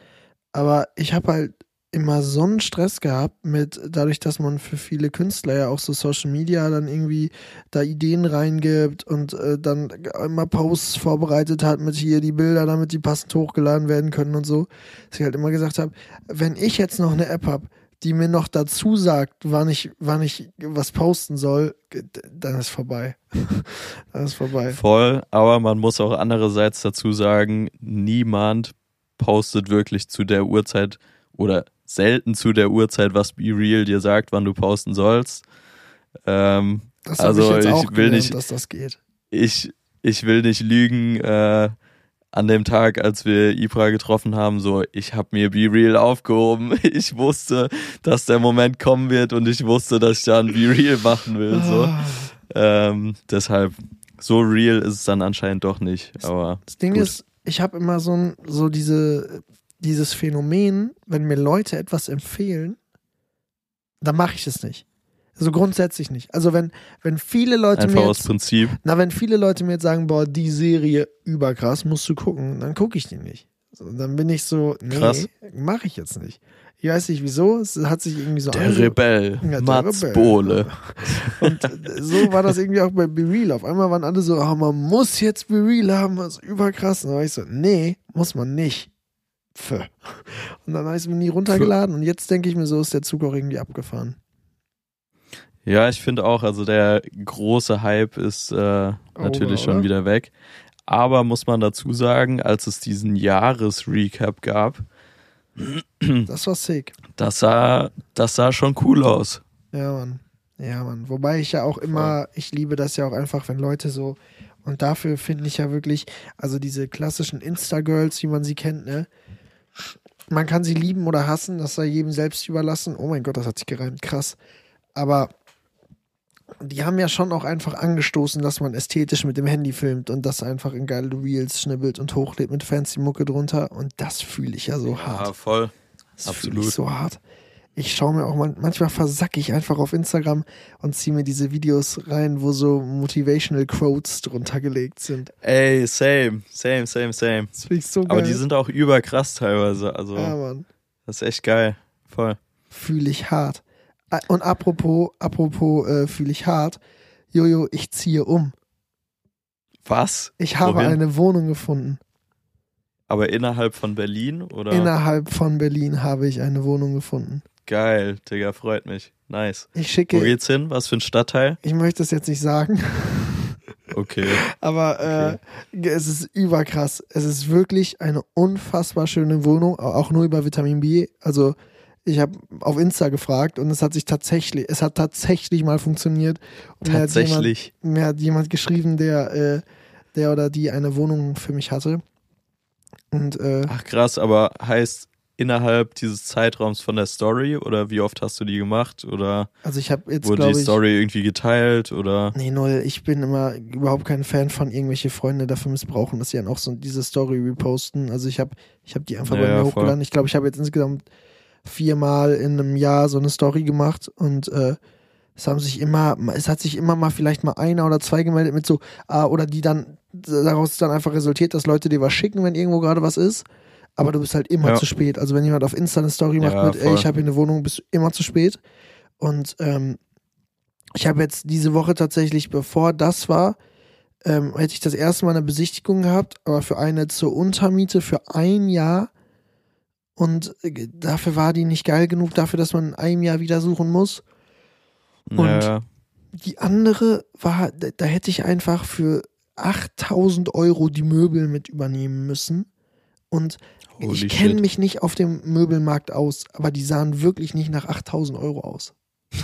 aber ich habe halt immer so einen Stress gehabt mit, dadurch, dass man für viele Künstler ja auch so Social Media dann irgendwie da Ideen reingibt und äh, dann immer Posts vorbereitet hat mit hier die Bilder, damit die passend hochgeladen werden können und so, dass ich halt immer gesagt habe, wenn ich jetzt noch eine App habe, die mir noch dazu sagt, wann ich, wann ich was posten soll, dann ist vorbei. *laughs* dann ist vorbei. Voll, aber man muss auch andererseits dazu sagen, niemand postet wirklich zu der Uhrzeit oder selten zu der Uhrzeit, was Be Real dir sagt, wann du posten sollst. Ähm, Das Also, ich ich auch will gelernt, nicht- dass das geht. ich, ich will nicht lügen, äh, an dem Tag, als wir Ibra getroffen haben, so, ich habe mir Be Real aufgehoben. *laughs* Ich wusste, dass der Moment kommen wird und ich wusste, dass ich da ein Be Real machen will. So. Ah. Ähm, deshalb, so real ist es dann anscheinend doch nicht. Aber Das Ding Gut. ist, ich habe immer so, so diese, dieses Phänomen, wenn mir Leute etwas empfehlen, dann mache ich es nicht. Also grundsätzlich nicht. Also wenn, wenn viele Leute einfach mir aus jetzt, Prinzip. na, wenn viele Leute mir jetzt sagen, boah, die Serie überkrass, musst du gucken, dann gucke ich die nicht. So, dann bin ich so, nee, mache ich jetzt nicht. Ich weiß nicht wieso, es hat sich irgendwie so Der Rebell, Ja, der Mats Rebell. Bohle. Und so war das irgendwie auch bei Be Real. Auf einmal waren alle so, oh, man muss jetzt Be Real haben, das ist überkrass. Und dann war ich so, nee, muss man nicht. Pfö. Und dann habe ich es mir nie runtergeladen und jetzt denke ich mir so, ist der Zug auch irgendwie abgefahren. Ja, ich finde auch, also der große Hype ist äh, natürlich Over, schon oder? wieder weg. Aber muss man dazu sagen, als es diesen Jahresrecap gab, Das war sick. das sah, das sah schon cool aus. Ja, Mann. Ja, Mann. Wobei ich ja auch immer, ich liebe das ja auch einfach, wenn Leute so, und dafür finde ich ja wirklich, also diese klassischen Insta-Girls, wie man sie kennt, ne? Man kann sie lieben oder hassen, das sei jedem selbst überlassen. Oh mein Gott, das hat sich gereimt, krass. Aber die haben ja schon auch einfach angestoßen, dass man ästhetisch mit dem Handy filmt und das einfach in geile Reels schnibbelt und hochlädt mit fancy Mucke drunter. Und das fühle ich ja so hart. voll. Das Absolut. ich so hart. Ich schaue mir auch mal, manchmal versacke ich einfach auf Instagram und ziehe mir diese Videos rein, wo so Motivational Quotes drunter gelegt sind. Ey, same, same, same, same. Das finde ich so geil. Aber die sind auch überkrass teilweise. Also, ja, Mann. das ist echt geil. Voll. Fühle ich hart. Ah, Und apropos, apropos äh, fühle ich hart. Jojo, ich ziehe um. Was? Ich habe Wohin? eine Wohnung gefunden. Aber innerhalb von Berlin oder? Innerhalb von Berlin habe ich eine Wohnung gefunden. Geil, Digga, freut mich. Nice. Ich Wo schicke, geht's hin? Was für ein Stadtteil? ich möchte es jetzt nicht sagen, *laughs* Okay. aber äh, es ist überkrass. Es ist wirklich eine unfassbar schöne Wohnung, au- auch nur über Vitamin B. Also ich habe auf Insta gefragt und es hat sich tatsächlich, es hat tatsächlich mal funktioniert. Und mir hat jemand, Tatsächlich. mir hat jemand geschrieben, der, äh, der oder die eine Wohnung für mich hatte. Und äh, Ach krass, aber heißt innerhalb dieses Zeitraums von der Story oder wie oft hast du die gemacht oder also ich habe jetzt wurde die ich. Story irgendwie geteilt oder Nee, null. Ich bin immer überhaupt kein Fan von irgendwelche Freunde dafür missbrauchen, dass sie dann auch so diese Story reposten. Also ich habe ich hab die einfach Ja, bei mir ja, voll. hochgeladen. Ich glaube, ich habe jetzt insgesamt viermal in einem Jahr so eine Story gemacht und äh, es haben sich immer, es hat sich immer mal vielleicht mal einer oder zwei gemeldet mit so, ah, oder die dann, daraus ist dann einfach resultiert, dass Leute dir was schicken, wenn irgendwo gerade was ist. Aber du bist halt immer Ja. zu spät. Also wenn jemand auf Insta eine Story macht Ja, mit, ey, voll. ich habe hier eine Wohnung, bist du immer zu spät. Und ähm, ich habe jetzt diese Woche tatsächlich, bevor das war, ähm, hätte ich das erste Mal eine Besichtigung gehabt, aber für eine zur Untermiete für ein Jahr. Und äh, dafür war die nicht geil genug, dafür, dass man in einem Jahr wieder suchen muss. Und- ja, Die andere war, da, da hätte ich einfach für 8000 Euro die Möbel mit übernehmen müssen. Und Holy ich kenne mich nicht auf dem Möbelmarkt aus, aber die sahen wirklich nicht nach 8000 Euro aus. *laughs*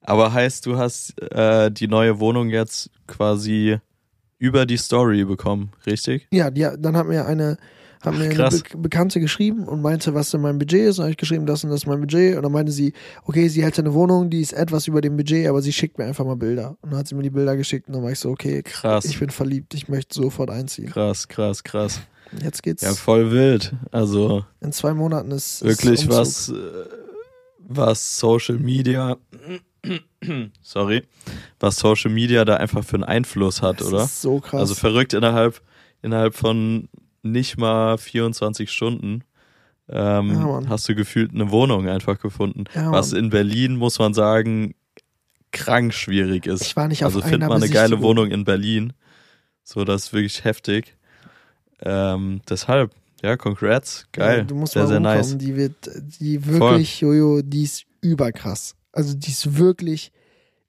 Aber heißt, du hast äh, die neue Wohnung jetzt quasi über die Story bekommen, richtig? Ja, die, dann hat mir eine, hat Ach, mir eine. Be Bekannte geschrieben und meinte, was denn mein Budget ist. Und habe ich geschrieben, das und das ist mein Budget. Und dann meinte sie, okay, sie hätte eine Wohnung, die ist etwas über dem Budget, aber sie schickt mir einfach mal Bilder. Und dann hat sie mir die Bilder geschickt und dann war ich so, okay, Krass. ich bin verliebt, ich möchte sofort einziehen. Krass, krass, krass. Jetzt geht's. Ja, voll wild. Also In zwei Monaten ist, ist wirklich Umzug. was, äh, was Social Media, sorry, was Social Media da einfach für einen Einfluss hat, Das oder? ist so krass. Also verrückt innerhalb, innerhalb von nicht mal 24 Stunden ähm, Ja, hast du gefühlt eine Wohnung einfach gefunden. Ja, was in Berlin, muss man sagen, krank schwierig ist. ich war nicht auf Also find einer mal eine geile. Wohnung in Berlin. So, das ist wirklich heftig. Ähm, deshalb, ja, congrats. Geil. Ja, du musst sehr, mal sehr nice. Die wird, die wirklich, Jojo, die ist überkrass. Also die ist wirklich,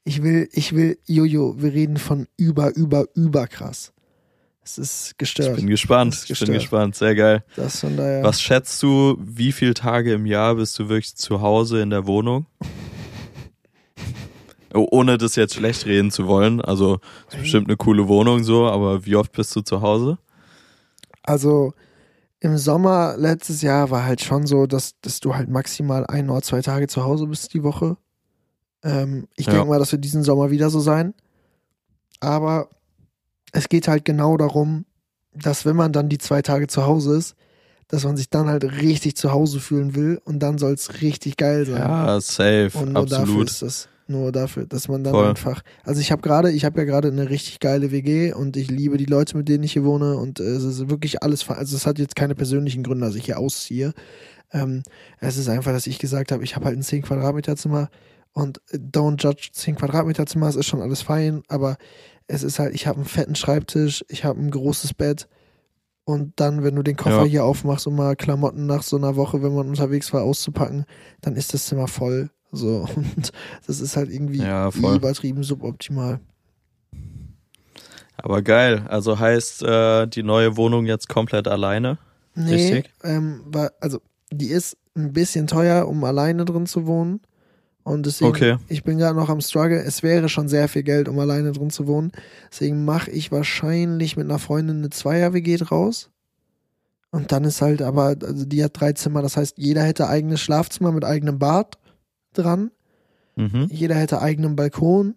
ich will, ich will, Jojo, wir reden von über, über, überkrass. Es ist Ich gestört. bin gespannt. Ich bin gespannt. Sehr geil. das von daher. Was schätzt du, wie viele Tage im Jahr bist du wirklich zu Hause in der Wohnung? *laughs* Oh, Ohne das jetzt schlecht reden zu wollen. Also, ist bestimmt eine coole Wohnung so, aber wie oft bist du zu Hause? Also im Sommer letztes Jahr war halt schon so, dass, dass du halt maximal ein oder zwei Tage zu Hause bist die Woche. Ähm, ich Ja. denke mal, das wird diesen Sommer wieder so sein. Aber es geht halt genau darum, dass wenn man dann die zwei Tage zu Hause ist, dass man sich dann halt richtig zu Hause fühlen will und dann soll es richtig geil sein. Ja, safe, Und nur dafür absolut. ist das. Nur dafür, dass man dann Voll. einfach. Also ich habe gerade, ich habe ja gerade eine richtig geile WG und ich liebe die Leute, mit denen ich hier wohne und äh, es ist wirklich alles. Also es hat jetzt keine persönlichen Gründe, dass ich hier ausziehe. Ähm, es ist einfach, dass ich gesagt habe, ich habe halt ein 10 Quadratmeter Zimmer und äh, don't judge 10 Quadratmeter Zimmer, es ist schon alles fein, aber es ist halt, ich habe einen fetten Schreibtisch, ich habe ein großes Bett und dann, wenn du den Koffer Ja. hier aufmachst, um mal Klamotten nach so einer Woche, wenn man unterwegs war, auszupacken, dann ist das Zimmer voll. So, *laughs* und das ist halt irgendwie Ja, übertrieben suboptimal. Aber geil. Also heißt äh, die neue Wohnung jetzt komplett alleine? Nee, Richtig. ähm, war, also die ist ein bisschen teuer, um alleine drin zu wohnen. Und deswegen, Okay. ich bin gerade noch am Struggle. Es wäre schon sehr viel Geld, um alleine drin zu wohnen. Deswegen mache ich wahrscheinlich mit einer Freundin eine Zweier-WG draus. Und dann ist halt aber, also die hat drei Zimmer, das heißt, jeder hätte eigenes Schlafzimmer mit eigenem Bad dran. Mhm. Jeder hätte eigenen Balkon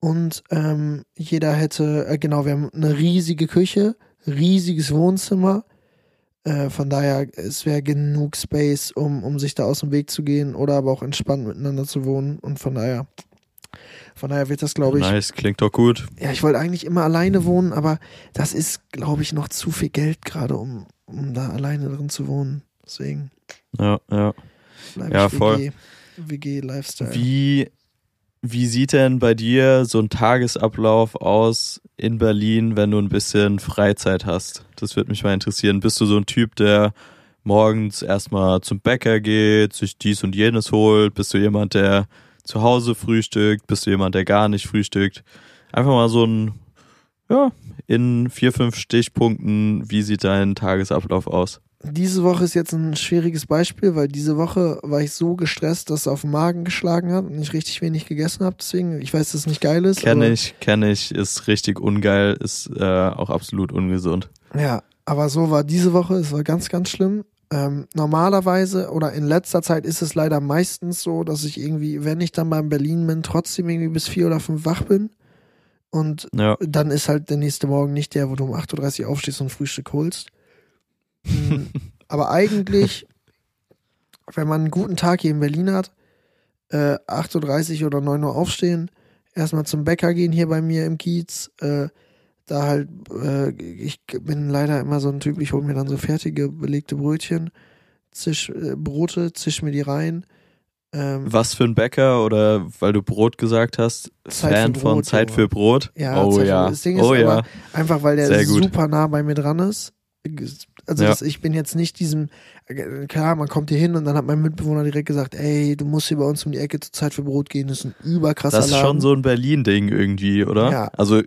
und ähm, jeder hätte, äh, genau, wir haben eine riesige Küche, riesiges Wohnzimmer. Äh, von daher, es wäre genug Space, um, um sich da aus dem Weg zu gehen oder aber auch entspannt miteinander zu wohnen. Und von daher, von daher wird das, glaube ich, Nice, klingt doch gut. ja, ich wollte eigentlich immer alleine wohnen, aber das ist, glaube ich, noch zu viel Geld gerade, um, um da alleine drin zu wohnen. Deswegen Ja, ja. bleibe Ja, voll. WG, WG Lifestyle. Wie, wie sieht denn bei dir so ein Tagesablauf aus in Berlin, wenn du ein bisschen Freizeit hast? Das würde mich mal interessieren. Bist du so ein Typ, der morgens erstmal zum Bäcker geht, sich dies und jenes holt? Bist du jemand, der zu Hause frühstückt? Bist du jemand, der gar nicht frühstückt? Einfach mal so ein, ja, in vier, fünf Stichpunkten, wie sieht dein Tagesablauf aus? Diese Woche ist jetzt ein schwieriges Beispiel, weil diese Woche war ich so gestresst, dass es auf den Magen geschlagen hat und ich richtig wenig gegessen habe. Deswegen, ich weiß, dass es nicht geil ist. Kenne ich, kenne ich, ist richtig ungeil, ist äh, auch absolut ungesund. Ja, aber so war diese Woche, es war ganz, ganz schlimm. Ähm, normalerweise oder in letzter Zeit ist es leider meistens so, dass ich irgendwie, wenn ich dann beim Berlin bin, trotzdem irgendwie bis vier oder fünf wach bin. Und Ja. dann ist halt der nächste Morgen nicht der, wo du um 8.30 Uhr aufstehst und Frühstück holst. Mm, Aber eigentlich, wenn man einen guten Tag hier in Berlin hat, äh, 8.30 Uhr oder 9 Uhr aufstehen, erstmal zum Bäcker gehen hier bei mir im Kiez, äh, da halt, äh, ich bin leider immer so ein Typ, ich hole mir dann so fertige belegte Brötchen, zisch, äh, Brote, zisch mir die rein. Ähm, Was für ein Bäcker oder weil du Brot gesagt hast, Zeit Fan für von Brot, Zeit für Brot? Ja, oh Zeit für ja. Brot. Das Ding ist oh ja. Einfach weil der super nah bei mir dran ist. Also Ja. das, ich bin jetzt nicht diesem, äh, klar, man kommt hier hin und dann hat mein Mitbewohner direkt gesagt, ey, du musst hier bei uns um die Ecke zur Zeit für Brot gehen, das ist ein überkrasser Das ist Laden. schon so ein Berlin-Ding irgendwie, oder? Ja. Also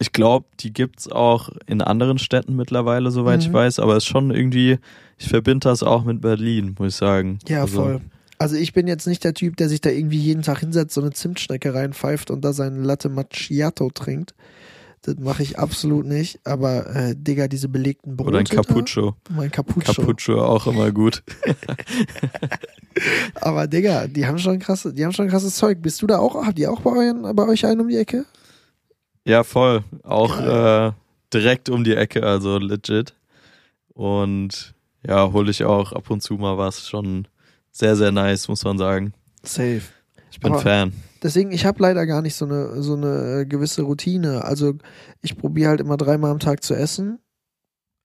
ich glaube, die gibt's auch in anderen Städten mittlerweile, soweit ich Mhm. weiß, aber es ist schon irgendwie, ich verbinde das auch mit Berlin, muss ich sagen. Ja, also, voll. Also ich bin jetzt nicht der Typ, der sich da irgendwie jeden Tag hinsetzt, so eine Zimtschnecke reinpfeift und da seinen Latte Macchiato trinkt. Das mache ich absolut nicht. Aber äh, Digga, diese belegten Brote. Oder ein Cappuccio. Mein Cappuccio. Cappuccio auch immer gut. *laughs* Aber Digga, die haben schon krasse, die haben schon krasses Zeug. Bist du da auch? Habt ihr auch bei, euren, bei euch einen um die Ecke? Ja, voll. Auch äh, direkt um die Ecke, also legit. Und ja, hole ich auch ab und zu mal was. Schon sehr, sehr nice, muss man sagen. Safe. Ich bin Aber- Fan. Deswegen, ich habe leider gar nicht so eine, so eine äh, gewisse Routine. Also ich probiere halt immer dreimal am Tag zu essen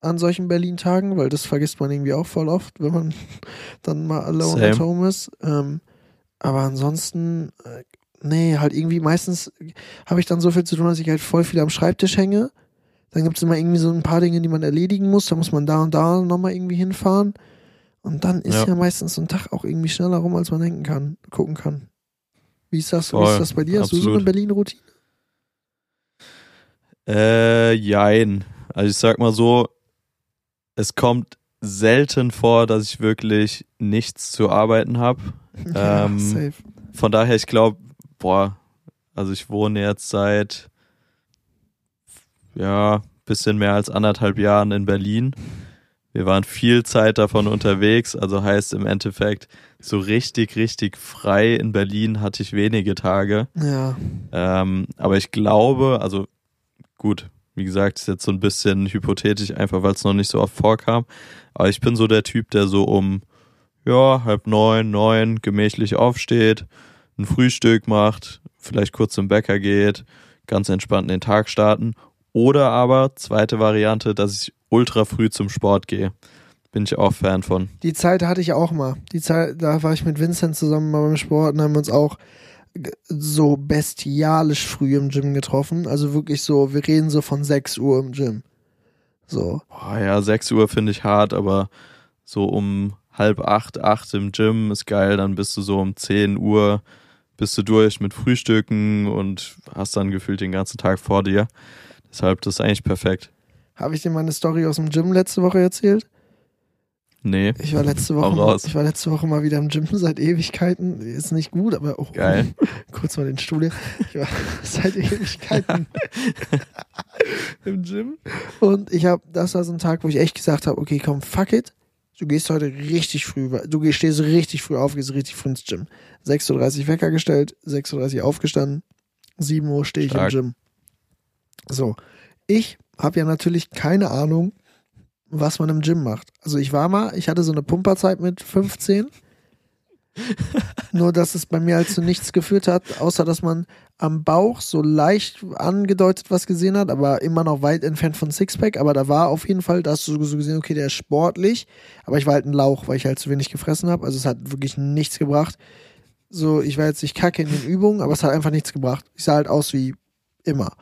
an solchen Berlin-Tagen, weil das vergisst man irgendwie auch voll oft, wenn man *laughs* dann mal alone Same. at home ist. Ähm, aber ansonsten, äh, nee, halt irgendwie meistens habe ich dann so viel zu tun, dass ich halt voll viel am Schreibtisch hänge. Dann gibt es immer irgendwie so ein paar Dinge, die man erledigen muss. Da muss man da und da nochmal irgendwie hinfahren. Und dann ist Ja. ja. meistens so ein Tag auch irgendwie schneller rum, als man denken kann, gucken kann. Wie ist das, wie ist das bei dir? Hast du so eine absolut. Berlin-Routine? Äh, jein. Also ich sag mal so, es kommt selten vor, dass ich wirklich nichts zu arbeiten habe. *laughs* Ja, Ähm, safe. Von daher, ich glaube, boah, also ich wohne jetzt seit ja, bisschen mehr als anderthalb Jahren in Berlin. Wir waren viel Zeit davon unterwegs, also heißt im Endeffekt, so richtig, richtig frei in Berlin hatte ich wenige Tage. Ja, Ähm, aber ich glaube, also gut, wie gesagt, ist jetzt so ein bisschen hypothetisch, einfach weil es noch nicht so oft vorkam. Aber ich bin so der Typ, der so um ja, halb neun, neun gemächlich aufsteht, ein Frühstück macht, vielleicht kurz zum Bäcker geht, ganz entspannt in den Tag starten. Oder aber, zweite Variante, dass ich ultra früh zum Sport gehe. Bin ich auch Fan von. die Zeit hatte ich auch mal. Die Zeit, da war ich mit Vincent zusammen mal beim Sport und haben uns auch so bestialisch früh im Gym getroffen. Also wirklich so, wir reden so von 6 Uhr im Gym. So. Boah, ja, 6 Uhr finde ich hart, aber so um halb acht, acht im Gym ist geil, dann bist du so um 10 Uhr, bist du durch mit Frühstücken und hast dann gefühlt den ganzen Tag vor dir. Deshalb, das ist eigentlich perfekt. Habe ich dir meine Story aus dem Gym letzte Woche erzählt? Nee, Ich war letzte Woche, mal, ich war letzte Woche mal wieder im Gym seit Ewigkeiten. Ist nicht gut, aber oh, Geil. *laughs* kurz mal den Stuhl. hier. Ich war *laughs* seit Ewigkeiten *laughs* im Gym. Und ich habe, das war so ein Tag, wo ich echt gesagt habe, okay, komm, fuck it. Du gehst heute richtig früh, du stehst richtig früh auf, gehst richtig früh ins Gym. 6.30 Uhr Wecker gestellt, 6.30 Uhr aufgestanden, 7 Uhr stehe ich im Gym. So, ich habe ja natürlich keine Ahnung, was man im Gym macht. Also ich war mal, ich hatte so eine Pumperzeit mit 15. *laughs* Nur, dass es bei mir halt zu nichts geführt hat, außer dass man am Bauch so leicht angedeutet was gesehen hat, aber immer noch weit entfernt von Sixpack. Aber da war auf jeden Fall, da hast du so gesehen, okay, der ist sportlich, aber ich war halt ein Lauch, weil ich halt zu wenig gefressen habe. Also es hat wirklich nichts gebracht. so, ich war jetzt nicht kacke in den Übungen, aber es hat einfach nichts gebracht. Ich sah halt aus wie immer.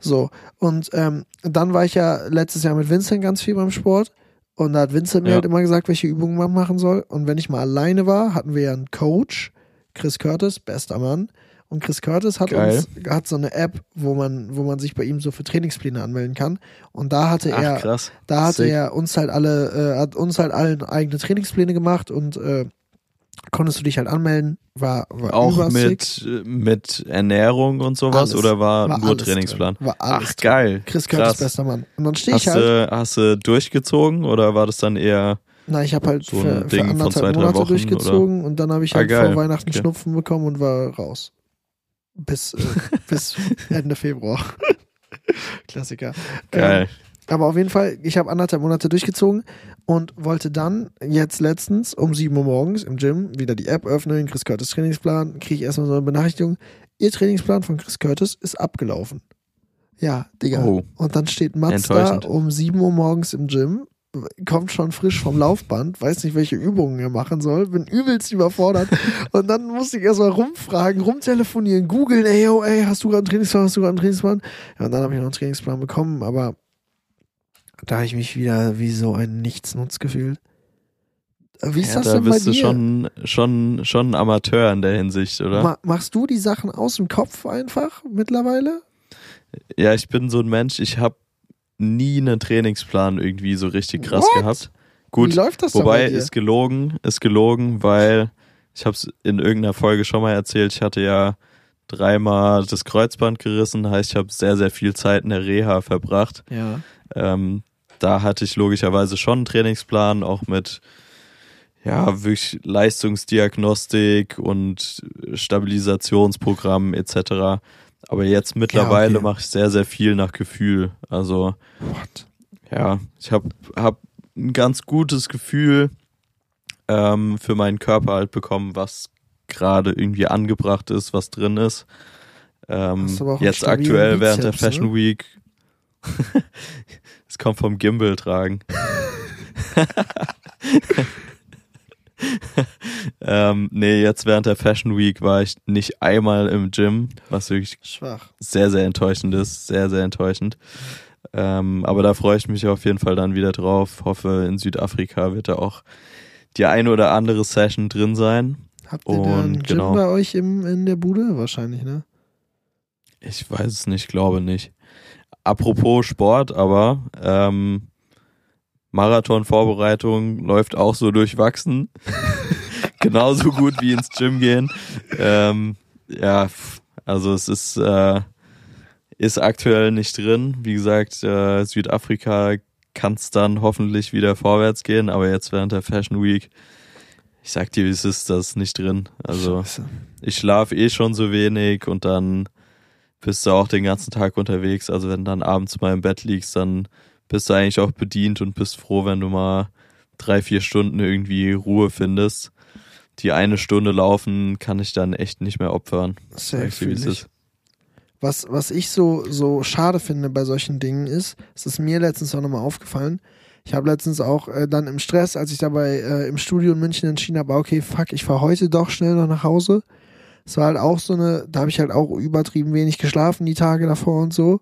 So, und ähm, dann war ich ja letztes Jahr mit Vincent ganz viel beim Sport. Und da hat Vincent mir Ja. halt immer gesagt, welche Übungen man machen soll. Und wenn ich mal alleine war, hatten wir ja einen Coach, Chris Curtis, bester Mann. Und Chris Curtis hat Geil. uns hat so eine App, wo man, wo man sich bei ihm so für Trainingspläne anmelden kann. Und da hatte Ach, er, krass. da hatte Sick. er uns halt alle, äh, hat uns halt allen eigene Trainingspläne gemacht und äh, konntest du dich halt anmelden. War, war Auch mit, mit Ernährung und sowas Alles. oder war, War nur Trainingsplan? Drin. War alles Ach, drin. geil. Chris Curtis, bester Mann. Und dann stehe ich Hast, halt. du, hast du durchgezogen oder war das dann eher. Na, ich habe halt So für, für anderthalb zwei, Monate Wochen, durchgezogen und dann habe ich Ah, halt geil. vor Weihnachten Okay. Schnupfen bekommen und war raus. Bis, äh, *laughs* bis Ende Februar. *laughs* Klassiker. Geil. Ähm, aber auf jeden Fall, ich habe anderthalb Monate durchgezogen und wollte dann jetzt letztens um 7 Uhr morgens im Gym wieder die App öffnen, Chris Curtis Trainingsplan, kriege ich erstmal so eine Benachrichtigung. Ihr Trainingsplan von Chris Curtis ist abgelaufen. Ja, Digga. Oh. Und dann steht Mats da um 7 Uhr morgens im Gym, kommt schon frisch vom Laufband, weiß nicht, welche Übungen er machen soll, bin übelst überfordert. *laughs* und dann musste ich erstmal rumfragen, rumtelefonieren, googeln, ey, yo, ey, hast du gerade einen Trainingsplan, hast du gerade einen Trainingsplan? Ja, und dann habe ich noch einen Trainingsplan bekommen, aber da habe ich mich wieder wie so ein Nichtsnutz gefühlt. Wie ist Ja, das da denn bei bist du dir? schon, schon, schon ein Amateur in der Hinsicht, oder? Ma machst du die Sachen aus dem Kopf einfach mittlerweile? Ja, ich bin so ein Mensch, ich habe nie einen Trainingsplan irgendwie so richtig krass What? gehabt. Wie Gut, läuft das wobei bei ist gelogen, ist gelogen, weil ich habe es in irgendeiner Folge schon mal erzählt, ich hatte ja dreimal das Kreuzband gerissen, heißt ich habe sehr, sehr viel Zeit in der Reha verbracht. ja. Ähm, da hatte ich logischerweise schon einen Trainingsplan, auch mit ja, wirklich Leistungsdiagnostik und Stabilisationsprogramm etc. Aber jetzt mittlerweile okay. mache ich sehr, sehr viel nach Gefühl. Also What? ja, ich habe hab ein ganz gutes Gefühl ähm, für meinen Körper halt bekommen, was gerade irgendwie angebracht ist, was drin ist. Ähm, jetzt aktuell während der Bizeps, ne? Fashion Week. *laughs* Es kommt vom Gimbal tragen. *laughs* ähm, nee, jetzt während der Fashion Week war ich nicht einmal im Gym, was wirklich Schwach. sehr, sehr enttäuschend ist. Sehr, sehr enttäuschend. Ähm, aber da freue ich mich auf jeden Fall dann wieder drauf. Hoffe, in Südafrika wird da auch die eine oder andere Session drin sein. Habt ihr da ein Und Gym genau. bei euch im, in der Bude? Wahrscheinlich, ne? Ich weiß es nicht, glaube nicht. Apropos Sport, aber ähm, Marathon-Vorbereitung läuft auch so durchwachsen. *laughs* Genauso gut wie ins Gym gehen. Ähm, ja, also es ist, äh, ist aktuell nicht drin. Wie gesagt, äh, Südafrika kann es dann hoffentlich wieder vorwärts gehen, aber jetzt während der Fashion Week, ich sag dir, wie es ist, das ist nicht drin. Also Scheiße. ich schlafe eh schon so wenig und dann bist du auch den ganzen Tag unterwegs. Also wenn du dann abends mal im Bett liegst, dann bist du eigentlich auch bedient und bist froh, wenn du mal drei, vier Stunden irgendwie Ruhe findest. Die eine Stunde laufen kann ich dann echt nicht mehr opfern. Safe, wie es. Was, was ich so, so schade finde bei solchen Dingen ist, es ist mir letztens auch nochmal aufgefallen. Ich habe letztens auch äh, dann im Stress, als ich dabei äh, im Studio in München entschieden habe, okay, fuck, ich fahre heute doch schnell noch nach Hause. Es war halt auch so eine, da habe ich halt auch übertrieben wenig geschlafen die Tage davor und so.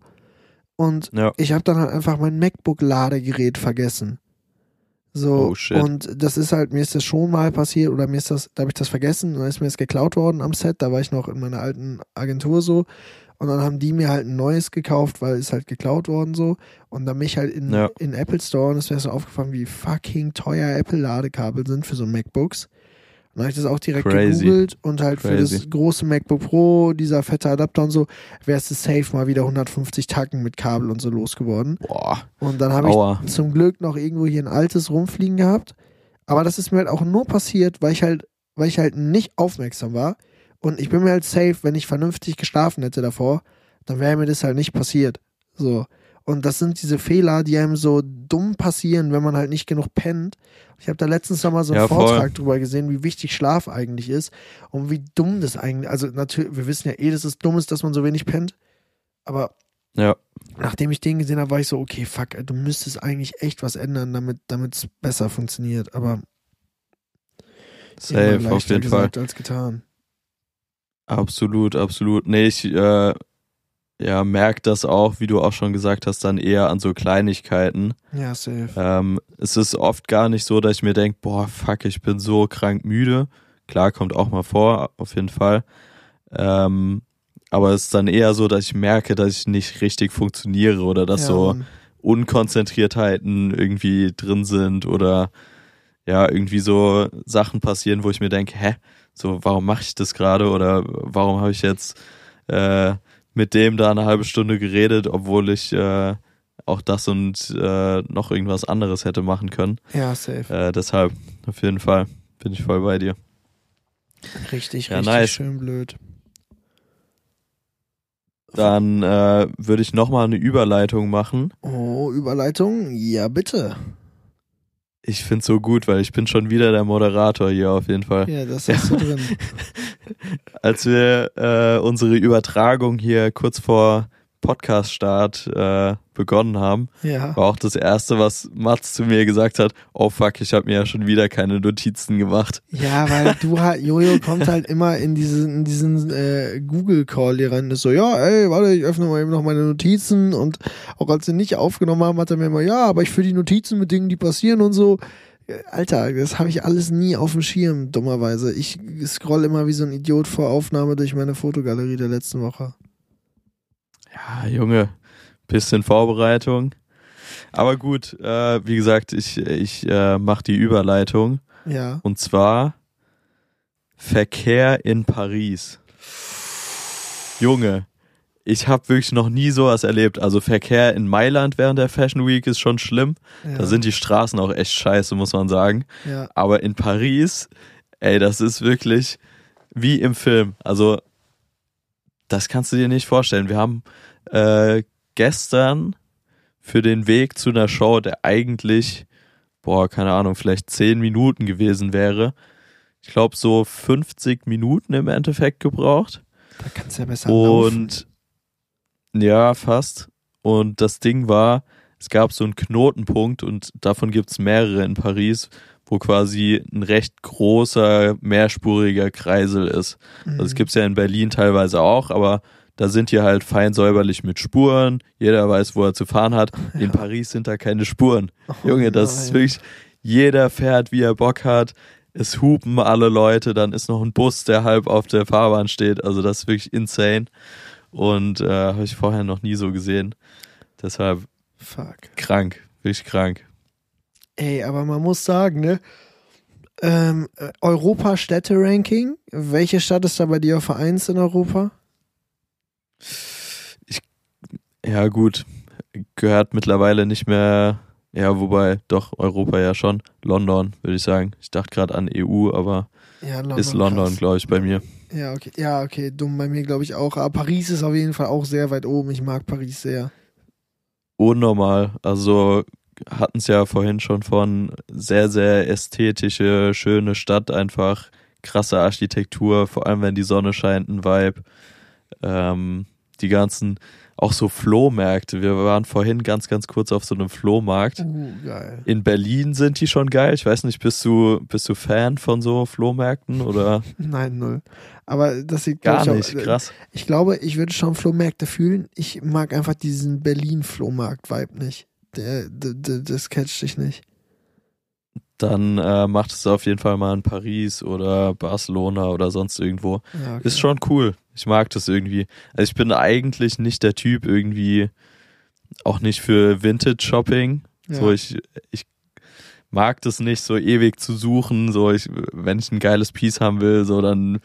Und Ja. ich habe dann halt einfach mein MacBook-Ladegerät vergessen. So, Oh, shit. und das ist halt, mir ist das schon mal passiert oder mir ist das, da habe ich das vergessen und dann ist mir das geklaut worden am Set, da war ich noch in meiner alten Agentur so und dann haben die mir halt ein neues gekauft, weil es halt geklaut worden so und dann bin ich halt in, Ja. in Apple Store und es wäre so aufgefallen, wie fucking teuer Apple Ladekabel sind für so MacBooks. Dann habe ich das auch direkt Crazy. gegoogelt und halt für das Crazy. große MacBook Pro, dieser fette Adapter und so, wärst du safe mal wieder 150 Tacken mit Kabel und so losgeworden. Boah, Und dann habe ich zum Glück noch irgendwo hier ein altes rumfliegen gehabt. Aber das ist mir halt auch nur passiert, weil ich halt, weil ich halt nicht aufmerksam war. Und ich bin mir halt safe, wenn ich vernünftig geschlafen hätte davor, dann wäre mir das halt nicht passiert. So. Und das sind diese Fehler, die einem so dumm passieren, wenn man halt nicht genug pennt. Ich habe da letztens noch mal so einen Ja, voll. Vortrag drüber gesehen, wie wichtig Schlaf eigentlich ist und wie dumm das eigentlich, also natürlich, wir wissen ja eh, dass es dumm ist, dass man so wenig pennt. Aber Ja, nachdem ich den gesehen habe, war ich so, okay, fuck, du müsstest eigentlich echt was ändern, damit es besser funktioniert. Aber safe, auf jeden Fall. als getan. Absolut, absolut. Nee, ich äh, ja, merke das auch, wie du auch schon gesagt hast, dann eher an so Kleinigkeiten. Ja, safe. Ähm, es ist oft gar nicht so, dass ich mir denke, boah, fuck, ich bin so krank müde. Klar, kommt auch mal vor, auf jeden Fall. Ähm, aber es ist dann eher so, dass ich merke, dass ich nicht richtig funktioniere oder dass ja, so. Unkonzentriertheiten irgendwie drin sind oder ja, irgendwie so Sachen passieren, wo ich mir denke, hä, so, warum mache ich das gerade oder warum habe ich jetzt äh, mit dem da eine halbe Stunde geredet, obwohl ich äh, auch das und äh, noch irgendwas anderes hätte machen können. Ja, safe. Äh, deshalb, auf jeden Fall, bin ich voll bei dir. Richtig, Ja, richtig nice. schön blöd. Dann äh, würde ich nochmal eine Überleitung machen. Oh, Überleitung? Ja, bitte. Ich find's so gut, weil ich bin schon wieder der Moderator hier auf jeden Fall. Ja, das hast du drin. *laughs* Als wir äh, unsere Übertragung hier kurz vor Podcast-Start äh, begonnen haben, Ja. war auch das erste, was Mats zu mir gesagt hat, oh fuck, ich habe mir ja schon wieder keine Notizen gemacht. Ja, weil du halt, Jojo kommt halt immer in diesen, in diesen äh, Google-Call hier rein. Ist so, ja, ey, warte, ich öffne mal eben noch meine Notizen und auch als wir nicht aufgenommen haben, hat er mir immer, ja, aber ich für die Notizen mit Dingen, die passieren und so. Äh, Alter, das habe ich alles nie auf dem Schirm, dummerweise. Ich scroll immer wie so ein Idiot vor Aufnahme durch meine Fotogalerie der letzten Woche. Ja, Junge, bisschen Vorbereitung. Aber gut, äh, wie gesagt, ich, ich äh, mache die Überleitung. Ja. Und zwar Verkehr in Paris. Junge, ich habe wirklich noch nie sowas erlebt. Also Verkehr in Mailand während der Fashion Week ist schon schlimm. ja. Da sind die Straßen auch echt scheiße, muss man sagen. ja. Aber in Paris, ey, das ist wirklich wie im Film. Also, das kannst du dir nicht vorstellen. Wir haben äh, gestern für den Weg zu einer Show, der eigentlich, boah, keine Ahnung, vielleicht zehn Minuten gewesen wäre, ich glaube so 50 Minuten im Endeffekt gebraucht. Da kannst du ja besser laufen. Und ja, fast. Und das Ding war, es gab so einen Knotenpunkt und davon gibt's mehrere in Paris, wo quasi ein recht großer, mehrspuriger Kreisel ist. Also es Mhm. gibt's ja in Berlin teilweise auch, aber da sind die halt fein säuberlich mit Spuren. Jeder weiß, wo er zu fahren hat. *laughs* In Ja. Paris sind da keine Spuren. Oh Junge, das ist nein. wirklich, jeder fährt, wie er Bock hat. Es hupen alle Leute, dann ist noch ein Bus, der halb auf der Fahrbahn steht. Also das ist wirklich insane. Und äh, habe ich vorher noch nie so gesehen. Deshalb Fuck. krank, wirklich krank. Ey, aber man muss sagen, ne? Ähm, äh, Europa-Städte-Ranking. Welche Stadt ist da bei dir auf Vereins in Europa? Ja, gut. Gehört mittlerweile nicht mehr, ja, wobei doch Europa ja schon. London, würde ich sagen. Ich dachte gerade an EU, aber Ja, London. ist London, glaube ich, bei mir. Ja, okay. Ja, okay. Dumm bei mir, glaube ich, auch. Aber Paris ist auf jeden Fall auch sehr weit oben. Ich mag Paris sehr. Unnormal. Also hatten es ja vorhin schon von sehr, sehr ästhetische, schöne Stadt, einfach krasse Architektur, vor allem wenn die Sonne scheint, ein Vibe. Ähm, die ganzen, auch so Flohmärkte. Wir waren vorhin ganz, ganz kurz auf so einem Flohmarkt. Uh, geil. In Berlin sind die schon geil. Ich weiß nicht, bist du, bist du Fan von so Flohmärkten oder Nein, null. Aber das sieht gar ich, auch- nicht? Krass. Ich glaube, ich würde schon Flohmärkte fühlen. Ich mag einfach diesen Berlin-Flohmarkt-Vibe nicht. Der, der, der, das catcht dich nicht. Dann äh, macht es auf jeden Fall mal in Paris oder Barcelona oder sonst irgendwo. Ja, okay. Ist schon cool. Ich mag das irgendwie. Also ich bin eigentlich nicht der Typ irgendwie, auch nicht für Vintage-Shopping. Ja. So ich, ich mag das nicht so ewig zu suchen. So ich, wenn ich ein geiles Piece haben will, so dann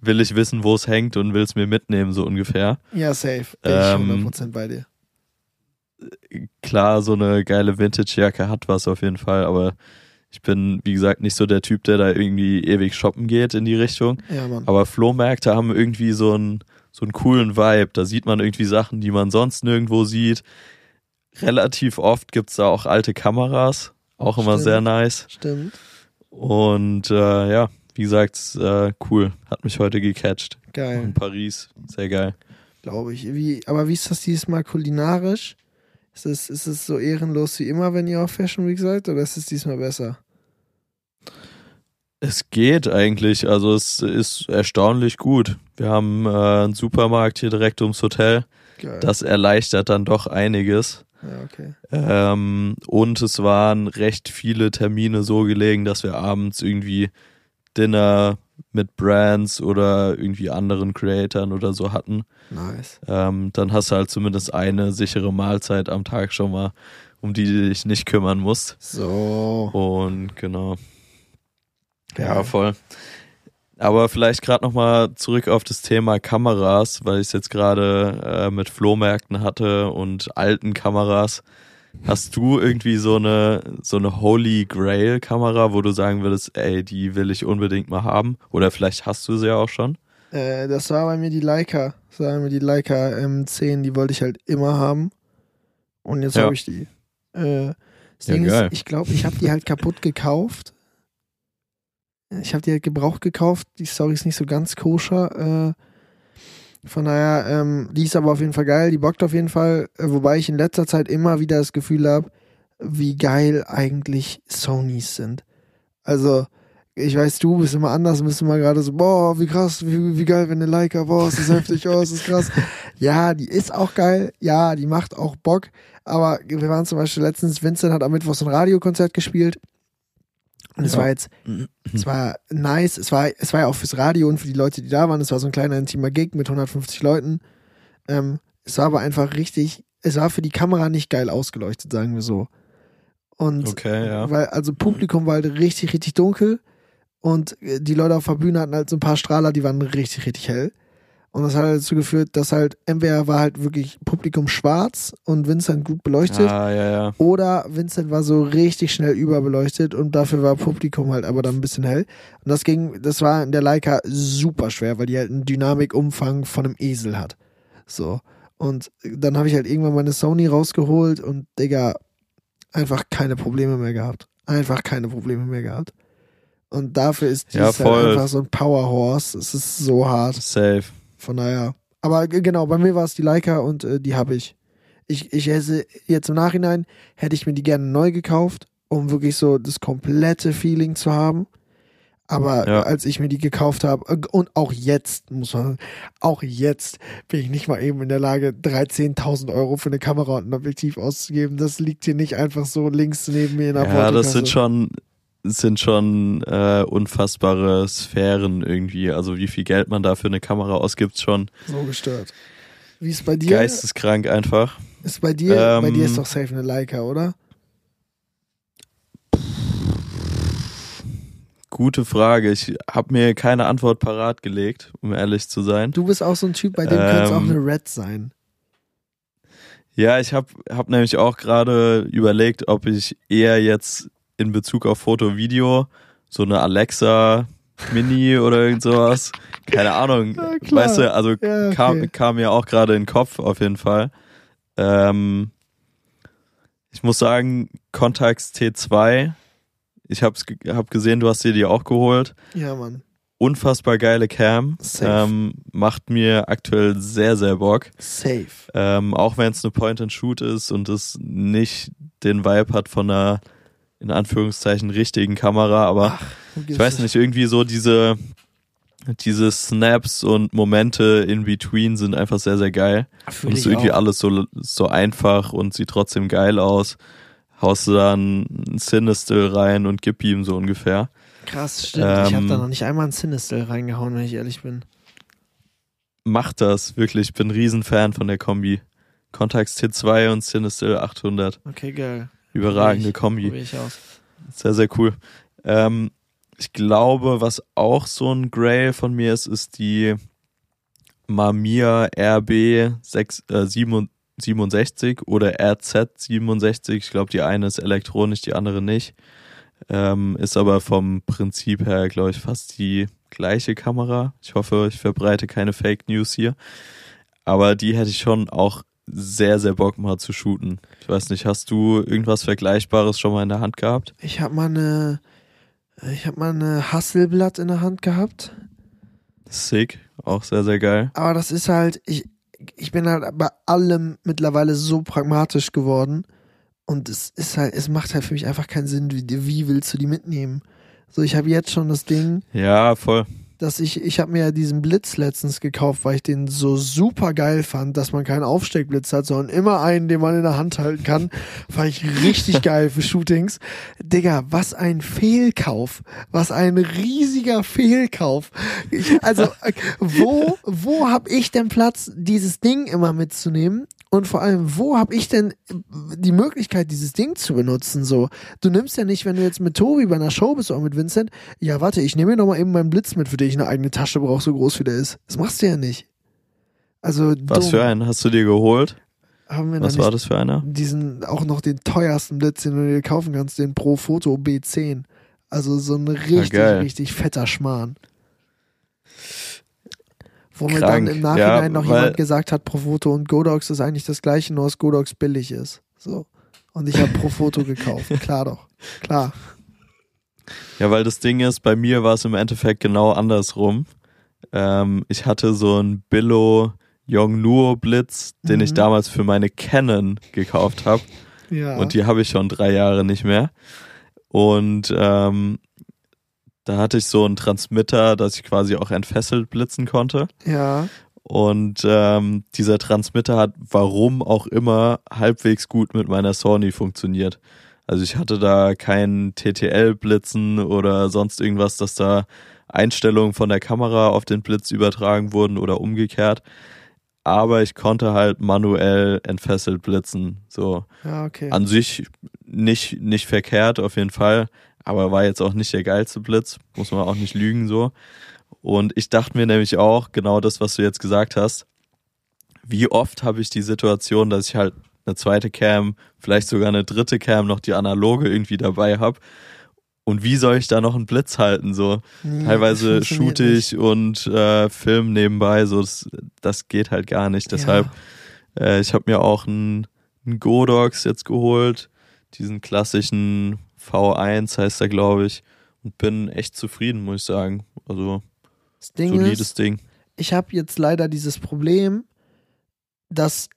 will ich wissen, wo es hängt und will es mir mitnehmen, so ungefähr. Ja, safe. Bin ich Ähm, 100% bei dir. Klar, so eine geile Vintage-Jacke hat was auf jeden Fall, aber ich bin, wie gesagt, nicht so der Typ, der da irgendwie ewig shoppen geht in die Richtung. Ja, Mann. Aber Flohmärkte haben irgendwie so einen, so einen coolen Vibe. Da sieht man irgendwie Sachen, die man sonst nirgendwo sieht. Relativ oft gibt's da auch alte Kameras. Auch immer Stimmt. sehr nice. Stimmt. Und äh, ja, wie gesagt, äh, cool. Hat mich heute gecatcht. Geil. In Paris. Sehr geil. Glaube ich. Wie, aber wie ist das dieses Mal kulinarisch? Ist es, ist es so ehrenlos wie immer, wenn ihr auf Fashion Week seid, oder ist es diesmal besser? Es geht eigentlich, also es ist erstaunlich gut. Wir haben äh, einen Supermarkt hier direkt ums Hotel. Geil. Das erleichtert dann doch einiges. ja, okay. Ähm, und es waren recht viele Termine so gelegen, dass wir abends irgendwie Dinner mit Brands oder irgendwie anderen Creatoren oder so hatten. Nice. Ähm, dann hast du halt zumindest eine sichere Mahlzeit am Tag schon mal, um die du dich nicht kümmern musst. So. Und genau. Ja, Geil. voll. Aber vielleicht gerade nochmal zurück auf das Thema Kameras, weil ich es jetzt gerade äh, mit Flohmärkten hatte und alten Kameras. Hast du irgendwie so eine so eine Holy Grail Kamera, wo du sagen würdest, ey, die will ich unbedingt mal haben? Oder vielleicht hast du sie ja auch schon? Äh, das war bei mir die Leica. Das war bei mir die Leica M10, die wollte ich halt immer haben. Und jetzt Ja. habe ich die. Äh, das Ja, Ding geil. ist, ich glaube, ich habe die halt kaputt gekauft. Ich habe die halt gebraucht gekauft. Die Story ist nicht so ganz koscher. Äh, von daher, ähm, die ist aber auf jeden Fall geil. Die bockt auf jeden Fall. Äh, wobei ich in letzter Zeit immer wieder das Gefühl habe, wie geil eigentlich Sonys sind. Also, ich weiß, du bist immer anders, bist immer gerade so, boah, wie krass, wie, wie geil, wenn eine Leica, boah, ist das heftig, oh, ist das krass. *laughs* Ja, die ist auch geil, ja, die macht auch Bock, aber wir waren zum Beispiel letztens, Vincent hat am Mittwoch so ein Radiokonzert gespielt und es Ja. war jetzt, es war nice, es war, es war ja auch fürs Radio und für die Leute, die da waren, es war so ein kleiner intimer Gig mit 150 Leuten, ähm, es war aber einfach richtig, es war für die Kamera nicht geil ausgeleuchtet, sagen wir so. Und Okay, ja. weil also Publikum war halt richtig, richtig dunkel und äh, die Leute auf der Bühne hatten halt so ein paar Strahler, die waren richtig, richtig hell. Und das hat halt dazu geführt, dass halt entweder war halt wirklich Publikum schwarz und Vincent gut beleuchtet Ah, ja, ja. oder Vincent war so richtig schnell überbeleuchtet und dafür war Publikum halt aber dann ein bisschen hell. Und das ging, das war in der Leica super schwer, weil die halt einen Dynamikumfang von einem Esel hat. So. Und dann habe ich halt irgendwann meine Sony rausgeholt und Digga, einfach keine Probleme mehr gehabt. Einfach keine Probleme mehr gehabt. Und dafür ist die Ja, halt einfach so ein Powerhorse. Es ist so hart. Safe. Von daher. Aber genau, bei mir war es die Leica und äh, die habe ich. Ich, ich hätte jetzt im Nachhinein, hätte ich mir die gerne neu gekauft, um wirklich so das komplette Feeling zu haben. Aber Ja. als ich mir die gekauft habe, äh, und auch jetzt, muss man, auch jetzt bin ich nicht mal eben in der Lage, 13.000 Euro für eine Kamera und ein Objektiv auszugeben. Das liegt hier nicht einfach so links neben mir in der Ja, das sind schon, sind schon äh, unfassbare Sphären irgendwie. Also wie viel Geld man da für eine Kamera ausgibt, schon so gestört. Wie ist bei dir? geisteskrank einfach. Ist bei dir, bei Ähm, dir ist doch safe eine Leica, oder? Gute Frage. Ich habe mir keine Antwort parat gelegt, um ehrlich zu sein. Du bist auch so ein Typ, bei dem könnte es auch Ähm, eine Red sein. Ja, ich habe hab nämlich auch gerade überlegt, ob ich eher jetzt in Bezug auf Foto, Video so eine Alexa Mini oder irgend sowas, keine Ahnung, Ja, weißt du, also Ja, okay. kam, kam mir auch gerade in den Kopf auf jeden Fall. Ähm, ich muss sagen, Contax T2, ich hab's, hab gesehen, du hast dir die auch geholt. Ja, Mann. Unfassbar geile Cam. Safe. Ähm, macht mir aktuell sehr, sehr Bock. Safe. Ähm, auch wenn es eine Point-and-Shoot ist und es nicht den Vibe hat von einer, in Anführungszeichen, richtigen Kamera, aber ich weiß nicht, irgendwie so diese, diese Snaps und Momente in between sind einfach sehr, sehr geil. Fühl Und es ist irgendwie auch. alles so, so einfach und sieht trotzdem geil aus. Haust du dann ein Cinestil rein und gib ihm so ungefähr. Krass, stimmt. ich habe ähm, da noch nicht einmal ein Sinistel reingehauen, wenn ich ehrlich bin. Macht das, wirklich. Ich bin ein Riesenfan von der Kombi. Contax T2 und Cinestil 800. Okay, geil. Überragende Kombi. probier ich aus. Sehr, sehr cool. Ähm, ich glaube, was auch so ein Grail von mir ist, ist die Mamiya RB 6, äh, 67 oder RZ 67. Ich glaube, die eine ist elektronisch, die andere nicht. Ähm, ist aber vom Prinzip her, glaube ich, fast die gleiche Kamera. Ich hoffe, ich verbreite keine Fake News hier. Aber die hätte ich schon auch sehr, sehr Bock mal zu shooten. Ich weiß nicht, hast du irgendwas Vergleichbares schon mal in der Hand gehabt? Ich habe mal eine, ich habe mal eine Hasselblatt in der Hand gehabt. Sick, auch sehr, sehr geil. Aber das ist halt, ich, ich bin halt bei allem mittlerweile so pragmatisch geworden. Und es ist halt, es macht halt für mich einfach keinen Sinn, wie, wie willst du die mitnehmen? So, ich habe jetzt schon das Ding, Ja, voll. Dass ich, ich habe mir ja diesen Blitz letztens gekauft, weil ich den so super geil fand, dass man keinen Aufsteckblitz hat, sondern immer einen, den man in der Hand halten kann. Fand ich richtig *laughs* geil für Shootings. Digga, was ein Fehlkauf. Was ein riesiger Fehlkauf. Ich, also, wo, wo hab ich denn Platz, dieses Ding immer mitzunehmen? Und vor allem, wo habe ich denn die Möglichkeit, dieses Ding zu benutzen? So, du nimmst ja nicht, wenn du jetzt mit Tobi bei einer Show bist oder mit Vincent, ja, warte, ich nehme mir noch mal eben meinen Blitz mit, für den ich eine eigene Tasche brauche, so groß wie der ist. Das machst du ja nicht. Also, Was dumm. für einen hast du dir geholt? haben wir Was war das für einer? diesen, auch noch den teuersten Blitz, den du dir kaufen kannst, den Pro Photo B10. Also so ein richtig, geil. richtig fetter Schmarrn. Wo mir dann im Nachhinein Ja, noch jemand gesagt hat, Profoto und Godox ist eigentlich das gleiche, nur dass Godox billig ist. So. Und ich habe Profoto gekauft. *laughs* Klar doch. Klar. Ja, weil das Ding ist, bei mir war es im Endeffekt genau andersrum. Ähm, ich hatte so einen Billo Yongnuo Blitz, den ich Mhm. damals für meine Canon gekauft habe. Ja. Und die habe ich schon drei Jahre nicht mehr. Und ähm, da hatte ich so einen Transmitter, dass ich quasi auch entfesselt blitzen konnte. ja. Und ähm, dieser Transmitter hat, warum auch immer, halbwegs gut mit meiner Sony funktioniert. Also ich hatte da keinen TTL-Blitzen oder sonst irgendwas, dass da Einstellungen von der Kamera auf den Blitz übertragen wurden oder umgekehrt. Aber ich konnte halt manuell entfesselt blitzen. So Ja, okay. an sich nicht, nicht verkehrt auf jeden Fall, aber war jetzt auch nicht der geilste Blitz, muss man auch nicht lügen so. Und ich dachte mir nämlich auch, genau das, was du jetzt gesagt hast, wie oft habe ich die Situation, dass ich halt eine zweite Cam, vielleicht sogar eine dritte Cam, noch die analoge irgendwie dabei habe. Und wie soll ich da noch einen Blitz halten? So Nee, teilweise shoote ich und äh, film nebenbei, so das, das geht halt gar nicht. nicht. Deshalb äh, ich habe mir auch einen, einen Godox jetzt geholt, diesen klassischen V1 heißt er, glaube ich, und bin echt zufrieden, muss ich sagen. Also Das Ding solides ist, Ding. ich habe jetzt leider dieses Problem, dass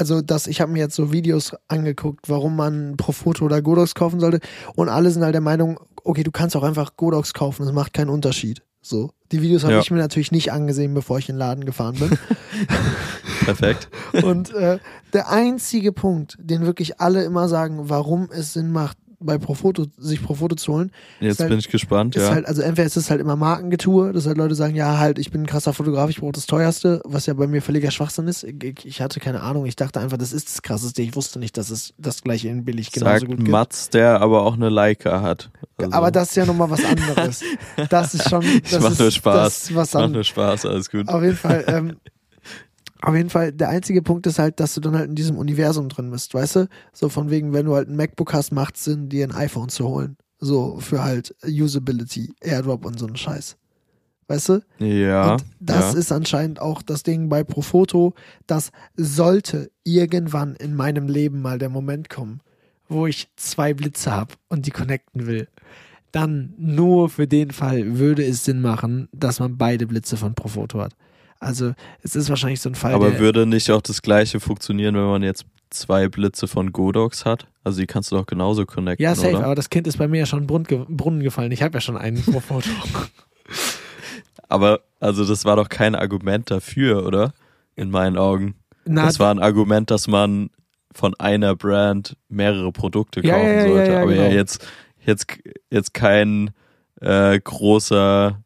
also dass ich habe mir jetzt so Videos angeguckt, warum man Profoto oder Godox kaufen sollte und alle sind halt der Meinung, okay, du kannst auch einfach Godox kaufen, das macht keinen Unterschied. So, die Videos habe Ja. ich mir natürlich nicht angesehen, bevor ich in den Laden gefahren bin. *laughs* Perfekt. und äh, der einzige Punkt, den wirklich alle immer sagen, warum es Sinn macht, bei Profoto sich Profoto zu holen, Jetzt halt- bin ich gespannt, ist ja. halt, also entweder ist es halt immer Markengetue, dass halt Leute sagen, ja, halt, ich bin ein krasser Fotograf, ich brauche das teuerste, was ja bei mir völliger Schwachsinn ist. Ich, ich hatte keine Ahnung, ich dachte einfach, das ist das krasseste. Ich wusste nicht, dass es das gleiche in billig genauso Sagt gut gibt. Mats, der aber auch eine Leica hat. Also, Aber das ist ja nochmal was anderes. *laughs* Das ist schon, ich das mach ist, nur Spaß. Das ist was macht anderes. nur Spaß, alles gut. Auf jeden Fall, ähm, *laughs* auf jeden Fall, der einzige Punkt ist halt, dass du dann halt in diesem Universum drin bist, weißt du? So von wegen, wenn du halt ein MacBook hast, macht es Sinn, dir ein iPhone zu holen. So für halt Usability, Airdrop und so einen Scheiß. Weißt du? Ja, und das ja. ist anscheinend auch das Ding bei Profoto. Das sollte irgendwann in meinem Leben mal der Moment kommen, wo ich zwei Blitze habe und die connecten will. Dann nur für den Fall würde es Sinn machen, dass man beide Blitze von Profoto hat. Also es ist wahrscheinlich so ein Fall, aber würde nicht auch das gleiche funktionieren, wenn man jetzt zwei Blitze von Godox hat? Also die kannst du doch genauso connecten, ja safe, oder? aber das Kind ist bei mir ja schon Brunnen ge- Brunnen gefallen. Ich habe ja schon einen *laughs* Profoto. Aber also das war doch kein Argument dafür, oder? In meinen Augen. Na, das war ein Argument, dass man von einer Brand mehrere Produkte Ja, kaufen ja, ja, sollte. ja, Aber ja genau. jetzt, jetzt, jetzt kein äh, großer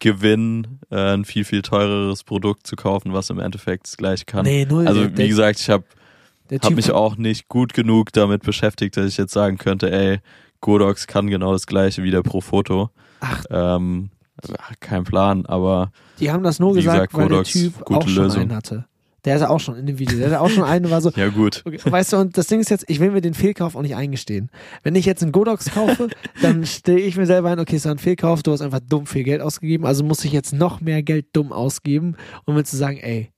Gewinn, äh, ein viel, viel teureres Produkt zu kaufen, was im Endeffekt das gleiche kann. nee, null. also wie der, gesagt, ich habe hab mich auch nicht gut genug damit beschäftigt, dass ich jetzt sagen könnte, ey, Godox kann genau das gleiche wie der Profoto. Ach. Ähm, kein Plan, aber Die haben das nur gesagt, gesagt, weil Godox, der Typ gute auch schon Lösung. einen hatte. Der ist auch schon in dem Video. Der hatte auch schon einen, war so, *laughs* ja gut. okay, weißt du, und das Ding ist jetzt, ich will mir den Fehlkauf auch nicht eingestehen. Wenn ich jetzt einen Godox kaufe, *laughs* dann stehe ich mir selber ein, okay, es war ein Fehlkauf, du hast einfach dumm viel Geld ausgegeben, also muss ich jetzt noch mehr Geld dumm ausgeben, um mir zu sagen, ey,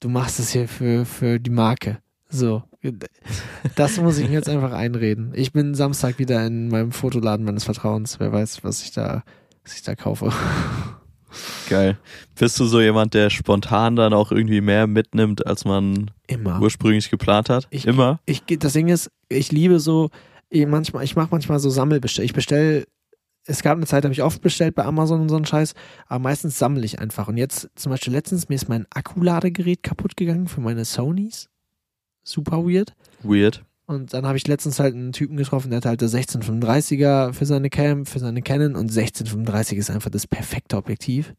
du machst es hier für, für die Marke. So. Das muss ich mir jetzt einfach einreden. Ich bin Samstag wieder in meinem Fotoladen meines Vertrauens. Wer weiß, was ich da, was ich da kaufe. Geil. Bist du so jemand, der spontan dann auch irgendwie mehr mitnimmt, als man Immer. ursprünglich geplant hat? Ich- Immer? ich, das Ding ist, ich liebe so, ich manchmal, ich mache manchmal so Sammelbestell. Ich bestelle es gab eine Zeit, da habe ich oft bestellt bei Amazon und so einen Scheiß, aber meistens sammle ich einfach. Und jetzt zum Beispiel letztens, mir ist mein Akkuladegerät kaputt gegangen für meine Sonys. Super weird. Weird. Und dann habe ich letztens halt einen Typen getroffen, der hat halt das 1635er für seine Cam, für seine Canon und 1635 ist einfach das perfekte Objektiv.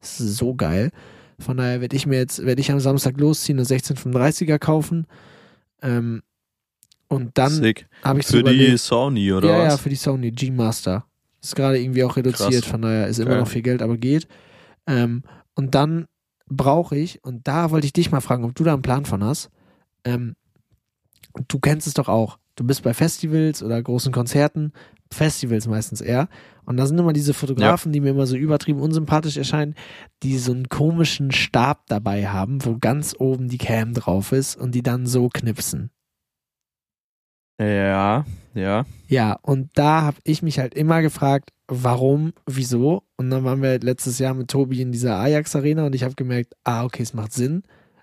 Das ist so geil. Von daher werde ich mir jetzt, werde ich am Samstag losziehen und 1635er kaufen. Ähm, und dann habe ich Für die überlegt- Sony oder ja, ja, was? für die Sony G-Master. Ist gerade irgendwie auch reduziert, Krass. von daher ist immer Geil. noch viel Geld, aber geht. Ähm, und dann brauche ich, und da wollte ich dich mal fragen, ob du da einen Plan von hast. Ähm, du kennst es doch auch. Du bist bei Festivals oder großen Konzerten, Festivals meistens eher. Und da sind immer diese Fotografen, die mir immer so übertrieben unsympathisch erscheinen, die so einen komischen Stab dabei haben, wo ganz oben die Cam drauf ist und die dann so knipsen. Ja, ja. Ja, und da habe ich mich halt immer gefragt, warum, wieso. Und dann waren wir letztes Jahr mit Tobi in dieser Ajax-Arena und ich habe gemerkt, ah, okay, es macht Sinn.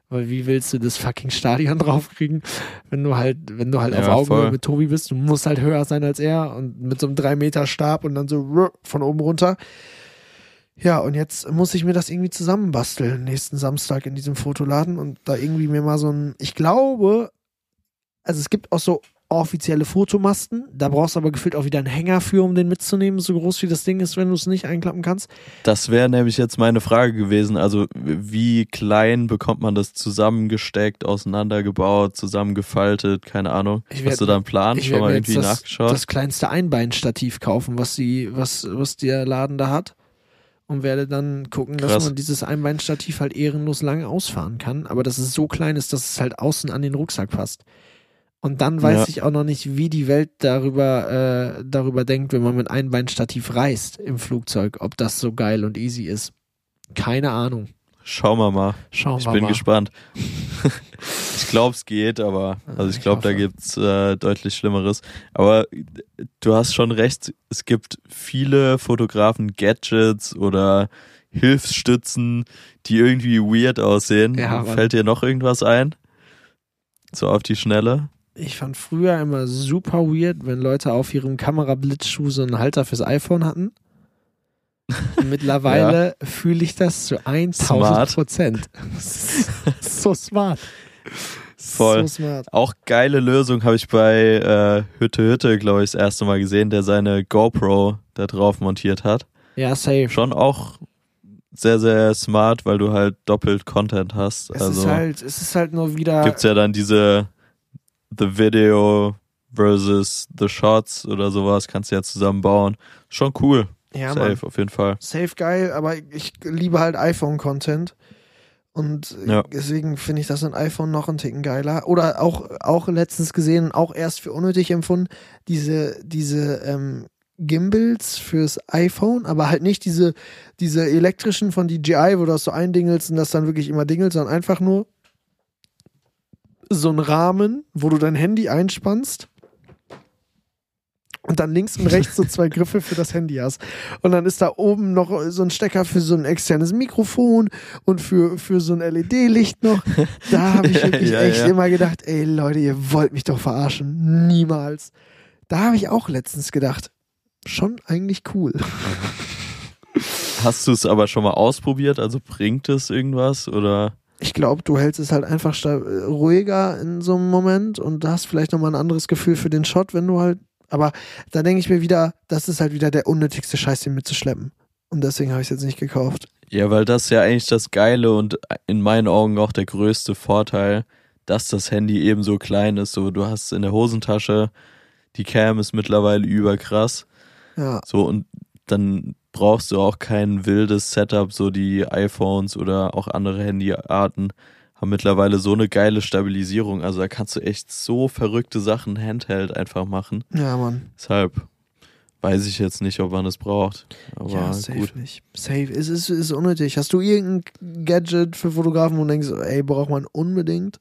Weil wie willst du das fucking Stadion *laughs* draufkriegen, wenn du halt, wenn du halt auf Ja, Augenhöhe voll. mit Tobi bist? Du musst halt höher sein als er und mit so einem 3 Meter Stab und dann so von oben runter. Ja, und jetzt muss ich mir das irgendwie zusammenbasteln, nächsten Samstag in diesem Fotoladen und da irgendwie mir mal so ein, ich glaube, also es gibt auch so offizielle Fotomasten, da brauchst du aber gefühlt auch wieder einen Hänger für, um den mitzunehmen, so groß wie das Ding ist, wenn du es nicht einklappen kannst. Das wäre nämlich jetzt meine Frage gewesen. Also, wie klein bekommt man das zusammengesteckt, auseinandergebaut, zusammengefaltet? Keine Ahnung. Ich werd- Hast du da einen Plan? Ich Schon mal irgendwie das, nachgeschaut? das kleinste Einbeinstativ kaufen, was die, was, was der Laden da hat. Und werde dann gucken, dass Krass. man dieses Einbeinstativ halt ehrenlos lange ausfahren kann. Aber dass es so klein ist, dass es halt außen an den Rucksack passt. Und dann weiß Ja. ich auch noch nicht, wie die Welt darüber, äh, darüber denkt, wenn man mit Einbeinstativ reist im Flugzeug, ob das so geil und easy ist. Keine Ahnung. Schauen wir mal. Schauen Ich wir bin mal. gespannt. ich glaube, es geht, aber also ich glaube, da hoffe. gibt's äh, deutlich Schlimmeres. Aber du hast schon recht, es gibt viele Fotografen Gadgets oder Hilfsstützen, die irgendwie weird aussehen. Ja. Fällt dir noch irgendwas ein? So auf die Schnelle? Ich fand früher immer super weird, wenn Leute auf ihrem Kamerablitzschuh so einen Halter fürs iPhone hatten. *laughs* Mittlerweile fühle ich das zu 1000 Smart. Prozent. *laughs* so smart. Voll. So smart. Auch geile Lösung habe ich bei äh, Hütte Hütte, glaube ich, das erste Mal gesehen, der seine GoPro da drauf montiert hat. Ja, safe. Schon auch sehr, sehr smart, weil du halt doppelt Content hast. Es also ist halt, es ist halt nur wieder. gibt's ja dann diese The Video versus The Shots oder sowas, kannst du ja zusammenbauen. Schon cool. ja, Safe, Mann. auf jeden Fall. Safe geil, aber ich liebe halt iPhone-Content. Und Ja. deswegen finde ich das ein iPhone noch einen Ticken geiler. Oder auch, auch letztens gesehen, auch erst für unnötig empfunden, diese, diese ähm, Gimbals fürs iPhone, aber halt nicht diese, diese elektrischen von DJI, wo du das so eindingelst und das dann wirklich immer dingelt, sondern einfach nur so ein Rahmen, wo du dein Handy einspannst und dann links und rechts so zwei Griffe für das Handy hast. Und dann ist da oben noch so ein Stecker für so ein externes Mikrofon und für, für so ein LED-Licht noch. Da habe ich *laughs* wirklich Ja, echt ja. immer gedacht, ey Leute, ihr wollt mich doch verarschen. Niemals. Da habe ich auch letztens gedacht, schon eigentlich cool. Hast du es aber schon mal ausprobiert? Also bringt es irgendwas oder? Ich glaube, du hältst es halt einfach ruhiger in so einem Moment und hast vielleicht nochmal ein anderes Gefühl für den Shot, wenn du halt. Aber da denke ich mir wieder, das ist halt wieder der unnötigste Scheiß, den mitzuschleppen. Und deswegen habe ich es jetzt nicht gekauft. Ja, weil das ist ja eigentlich das Geile und in meinen Augen auch der größte Vorteil, dass das Handy eben so klein ist. So, du hast es in der Hosentasche, die Cam ist mittlerweile überkrass. Ja. So, und dann brauchst du auch kein wildes Setup, so die iPhones oder auch andere Handyarten haben mittlerweile so eine geile Stabilisierung. Also da kannst du echt so verrückte Sachen Handheld einfach machen. Ja, Mann. Deshalb weiß ich jetzt nicht, ob man es braucht. Aber ja, safe gut. nicht. Safe. Es ist, ist unnötig. Hast du irgendein Gadget für Fotografen, wo du denkst, ey, braucht man unbedingt?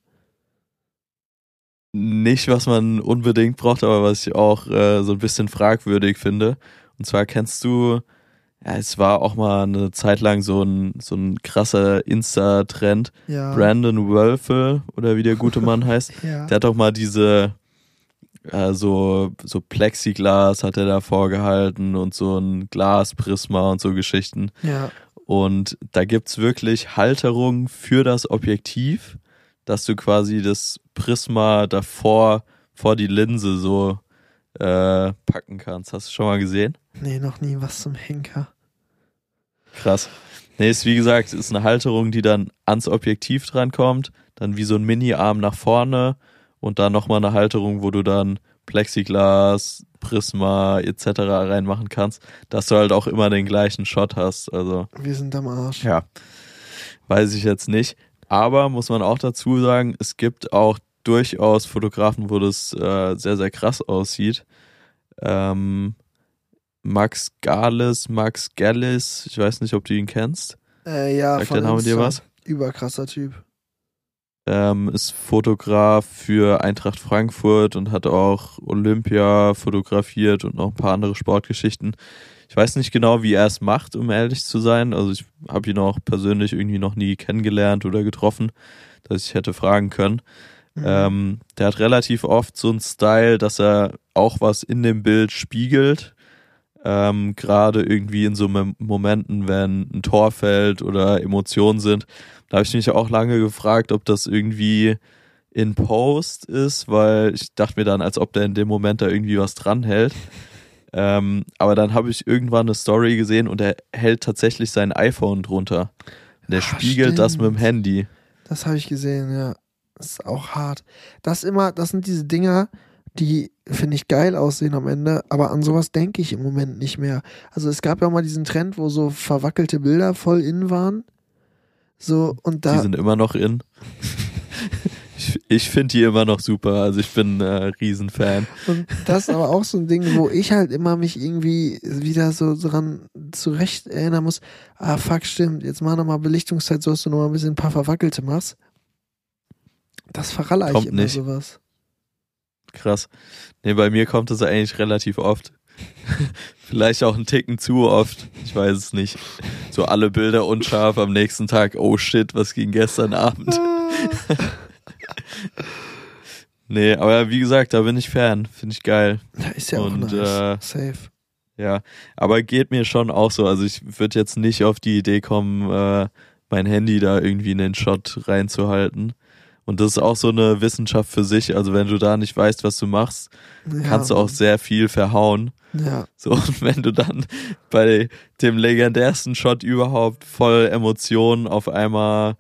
Nicht, was man unbedingt braucht, aber was ich auch äh, so ein bisschen fragwürdig finde. Und zwar kennst du, ja, es war auch mal eine Zeit lang so ein, so ein krasser Insta-Trend. Ja. Brandon Wölfe oder wie der gute Mann *laughs* heißt. Ja. Der hat doch mal diese äh, so, so Plexiglas hat er da vorgehalten und so ein Glasprisma und so Geschichten. Ja. Und da gibt's wirklich Halterungen für das Objektiv, dass du quasi das Prisma davor vor die Linse so äh, packen kannst. Hast du schon mal gesehen? Nee, noch nie was zum Henker. Krass. Nee, ist wie gesagt, ist eine Halterung, die dann ans Objektiv drankommt, dann wie so ein Mini-Arm nach vorne und dann nochmal eine Halterung, wo du dann Plexiglas, Prisma etc. reinmachen kannst, dass du halt auch immer den gleichen Shot hast. Also Wir sind am Arsch. ja, weiß ich jetzt nicht. Aber muss man auch dazu sagen, es gibt auch durchaus Fotografen, wo das äh, sehr, sehr krass aussieht. Ähm, Max Gales, Max Gallis, ich weiß nicht, ob du ihn kennst. Äh, ja, Sagt von der Name dir was? Überkrasser Typ. Ähm, ist Fotograf für Eintracht Frankfurt und hat auch Olympia fotografiert und noch ein paar andere Sportgeschichten. Ich weiß nicht genau, wie er es macht, um ehrlich zu sein. Also ich habe ihn auch persönlich irgendwie noch nie kennengelernt oder getroffen, dass ich hätte fragen können. Mhm. Ähm, der hat relativ oft so einen Style, dass er auch was in dem Bild spiegelt. Ähm, Gerade irgendwie in so Mom- Momenten, wenn ein Tor fällt oder Emotionen sind. Da habe ich mich auch lange gefragt, ob das irgendwie in Post ist, weil ich dachte mir dann, als ob der in dem Moment da irgendwie was dranhält. Ähm, aber dann habe ich irgendwann eine Story gesehen und er hält tatsächlich sein iPhone drunter. Der Ah, spiegelt das mit dem stimmt. Handy. Das habe ich gesehen, ja. Das ist auch hart. Das immer, das sind diese Dinger, die finde ich geil aussehen am Ende, aber an sowas denke ich im Moment nicht mehr. Also es gab ja auch mal diesen Trend, wo so verwackelte Bilder voll in waren. So, und Die da, sind immer noch in. ich ich finde die immer noch super. Also ich bin äh, Riesenfan. und das ist aber auch so ein Ding, wo ich halt immer mich irgendwie wieder so dran zurecht erinnern muss. Ah, fuck, stimmt. Jetzt mach nochmal Belichtungszeit, so dass du nochmal ein bisschen ein paar verwackelte machst. Das verraller ich Kommt immer nicht. sowas. Krass. Nee, bei mir kommt das eigentlich relativ oft. *laughs* Vielleicht auch einen Ticken zu oft. Ich weiß es nicht. So alle Bilder unscharf am nächsten Tag. Oh shit, was ging gestern Abend? *laughs* Nee, aber wie gesagt, da bin ich Fan. Finde ich geil. Ja, ist ja auch Und, nice. äh, Safe. Ja, aber geht mir schon auch so. Also ich würde jetzt nicht auf die Idee kommen, äh, mein Handy da irgendwie in den Shot reinzuhalten. Und das ist auch so eine Wissenschaft für sich. Also wenn du da nicht weißt, was du machst, Ja, kannst du auch sehr viel verhauen. Ja, So, *laughs* und wenn du dann bei dem legendärsten Shot überhaupt voll Emotionen auf einmal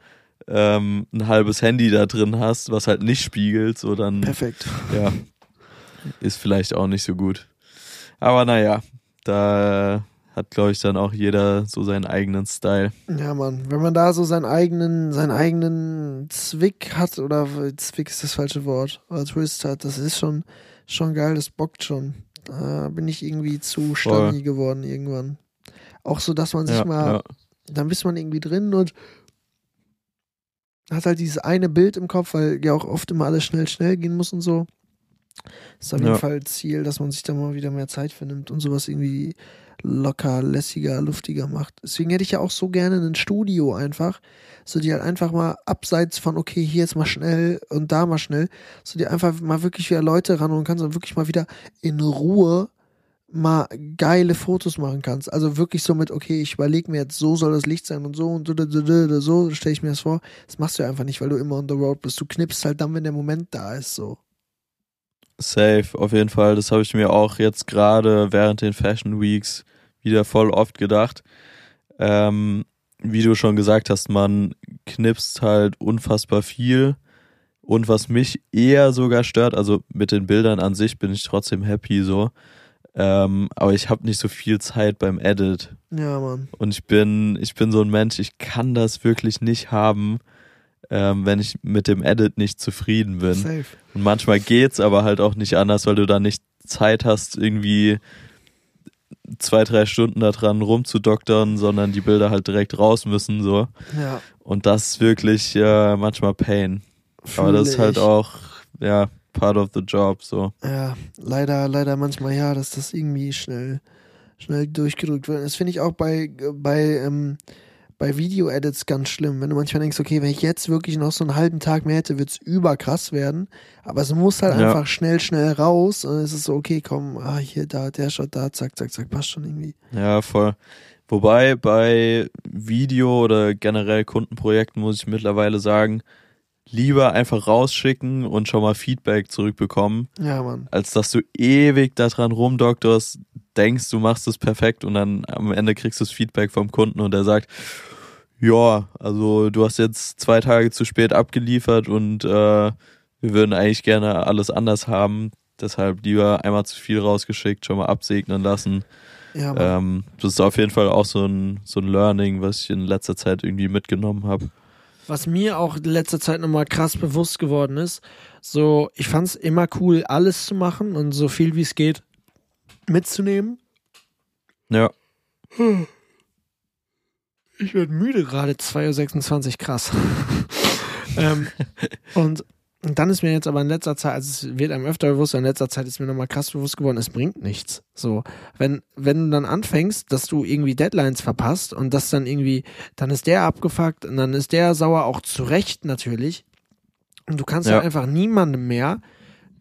ähm, ein halbes Handy da drin hast, was halt nicht spiegelt, so dann perfekt. ja, ist vielleicht auch nicht so gut. Aber naja, da hat, glaube ich, dann auch jeder so seinen eigenen Style. Ja, Mann. Wenn man da so seinen eigenen, seinen eigenen Zwick hat, oder Zwick ist das falsche Wort, oder Twist hat, das ist schon, schon geil, das bockt schon. Da bin ich irgendwie zu stani geworden irgendwann. Auch so, dass man sich Ja, mal, ja. dann bist man irgendwie drin und hat halt dieses eine Bild im Kopf, weil ja auch oft immer alles schnell, schnell gehen muss und so. Ist auf jeden Ja. Fall Ziel, dass man sich da mal wieder mehr Zeit für nimmt und sowas irgendwie locker, lässiger, luftiger macht. Deswegen hätte ich ja auch so gerne ein Studio einfach, so die halt einfach mal abseits von, okay, hier jetzt mal schnell und da mal schnell, so die einfach mal wirklich wieder Leute ran und kannst und wirklich mal wieder in Ruhe mal geile Fotos machen kannst. Also wirklich so mit, okay, ich überlege mir jetzt, so soll das Licht sein und so und so, so, so stelle ich mir das vor. Das machst du ja einfach nicht, weil du immer on the road bist. Du knippst halt dann, wenn der Moment da ist, so. Safe, auf jeden Fall. Das habe ich mir auch jetzt gerade während den Fashion Weeks wieder voll oft gedacht. Ähm, wie du schon gesagt hast, man knipst halt unfassbar viel. Und was mich eher sogar stört, also mit den Bildern an sich bin ich trotzdem happy so. Ähm, aber ich habe nicht so viel Zeit beim Edit. Ja, Mann. Und ich bin, ich bin so ein Mensch, ich kann das wirklich nicht haben, ähm, wenn ich mit dem Edit nicht zufrieden bin. Safe. Und manchmal geht's aber halt auch nicht anders, weil du dann nicht Zeit hast, irgendwie zwei, drei Stunden da dran rumzudoktern, sondern die Bilder halt direkt raus müssen, so. Ja. Und das ist wirklich äh, manchmal Pain. Aber das ist halt ich. auch, ja, part of the job, so. Ja, leider, leider manchmal ja, dass das irgendwie schnell, schnell durchgedrückt wird. Das finde ich auch bei, bei, ähm, bei Video-Edits ganz schlimm, wenn du manchmal denkst, okay, wenn ich jetzt wirklich noch so einen halben Tag mehr hätte, wird's überkrass werden. Aber es muss halt Ja. einfach schnell, schnell raus. Und es ist so, okay, komm, ah, hier, da, der Shot, da, zack, zack, zack, passt schon irgendwie. Ja, voll. Wobei bei Video oder generell Kundenprojekten muss ich mittlerweile sagen, lieber einfach rausschicken und schon mal Feedback zurückbekommen, Ja, Mann. als dass du ewig daran rumdoktorst, denkst, du machst es perfekt und dann am Ende kriegst du das Feedback vom Kunden und der sagt, ja, also du hast jetzt zwei Tage zu spät abgeliefert und äh, wir würden eigentlich gerne alles anders haben. Deshalb lieber einmal zu viel rausgeschickt, schon mal absegnen lassen. Ja. Ähm, das ist auf jeden Fall auch so ein, so ein Learning, was ich in letzter Zeit irgendwie mitgenommen habe. Was mir auch in letzter Zeit nochmal krass bewusst geworden ist, so, ich fand's immer cool, alles zu machen und so viel wie es geht mitzunehmen. Ja, Ich werde müde gerade, 2.26 Uhr, krass. *laughs* ähm, und, dann ist mir jetzt aber in letzter Zeit, also es wird einem öfter bewusst, in letzter Zeit ist mir nochmal krass bewusst geworden, es bringt nichts. So, wenn, wenn du dann anfängst, dass du irgendwie Deadlines verpasst und das dann irgendwie, dann ist der abgefuckt und dann ist der sauer, auch zu Recht natürlich. Und du kannst ja, Ja. einfach niemandem mehr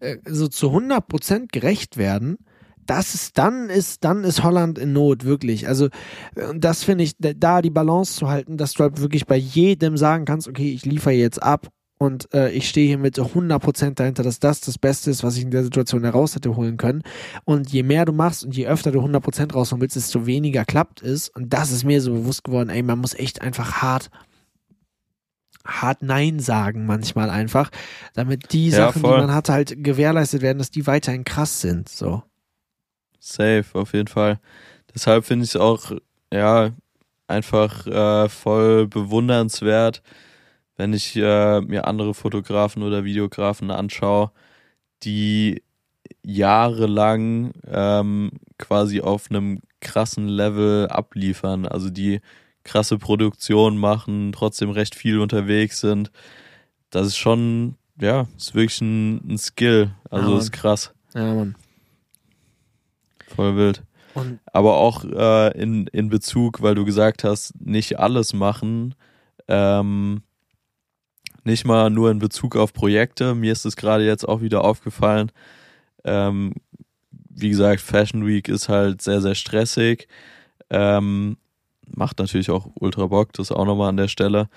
äh, so zu 100% gerecht werden. Das ist, dann ist, dann ist Holland in Not, wirklich. Also, äh, das finde ich, da- die Balance zu halten, dass du halt wirklich bei jedem sagen kannst, okay, ich liefere jetzt ab und äh, ich stehe hier mit 100% dahinter, dass das das Beste ist, was ich in der Situation heraus hätte holen können. Und je mehr du machst und je öfter du 100% rausholen willst, desto weniger klappt es. Und das ist mir so bewusst geworden, ey, man muss echt einfach hart hart Nein sagen manchmal einfach, damit die Ja, Sachen, die voll. man hat, halt gewährleistet werden, dass die weiterhin krass sind. So. Safe, auf jeden Fall. Deshalb finde ich es auch, ja, einfach äh, voll bewundernswert, wenn ich äh, mir andere Fotografen oder Videografen anschaue, die jahrelang ähm, quasi auf einem krassen Level abliefern, also die krasse Produktion machen, trotzdem recht viel unterwegs sind. Das ist schon, ja, ist wirklich ein, ein Skill. Also Ja, ist krass, Ja, Mann. Voll wild. Und Aber auch äh, in, in Bezug, weil du gesagt hast, nicht alles machen, ähm, nicht mal nur in Bezug auf Projekte. Mir ist es gerade jetzt auch wieder aufgefallen. Ähm, wie gesagt, Fashion Week ist halt sehr, sehr stressig. Ähm, macht natürlich auch ultra Bock, das auch nochmal an der Stelle.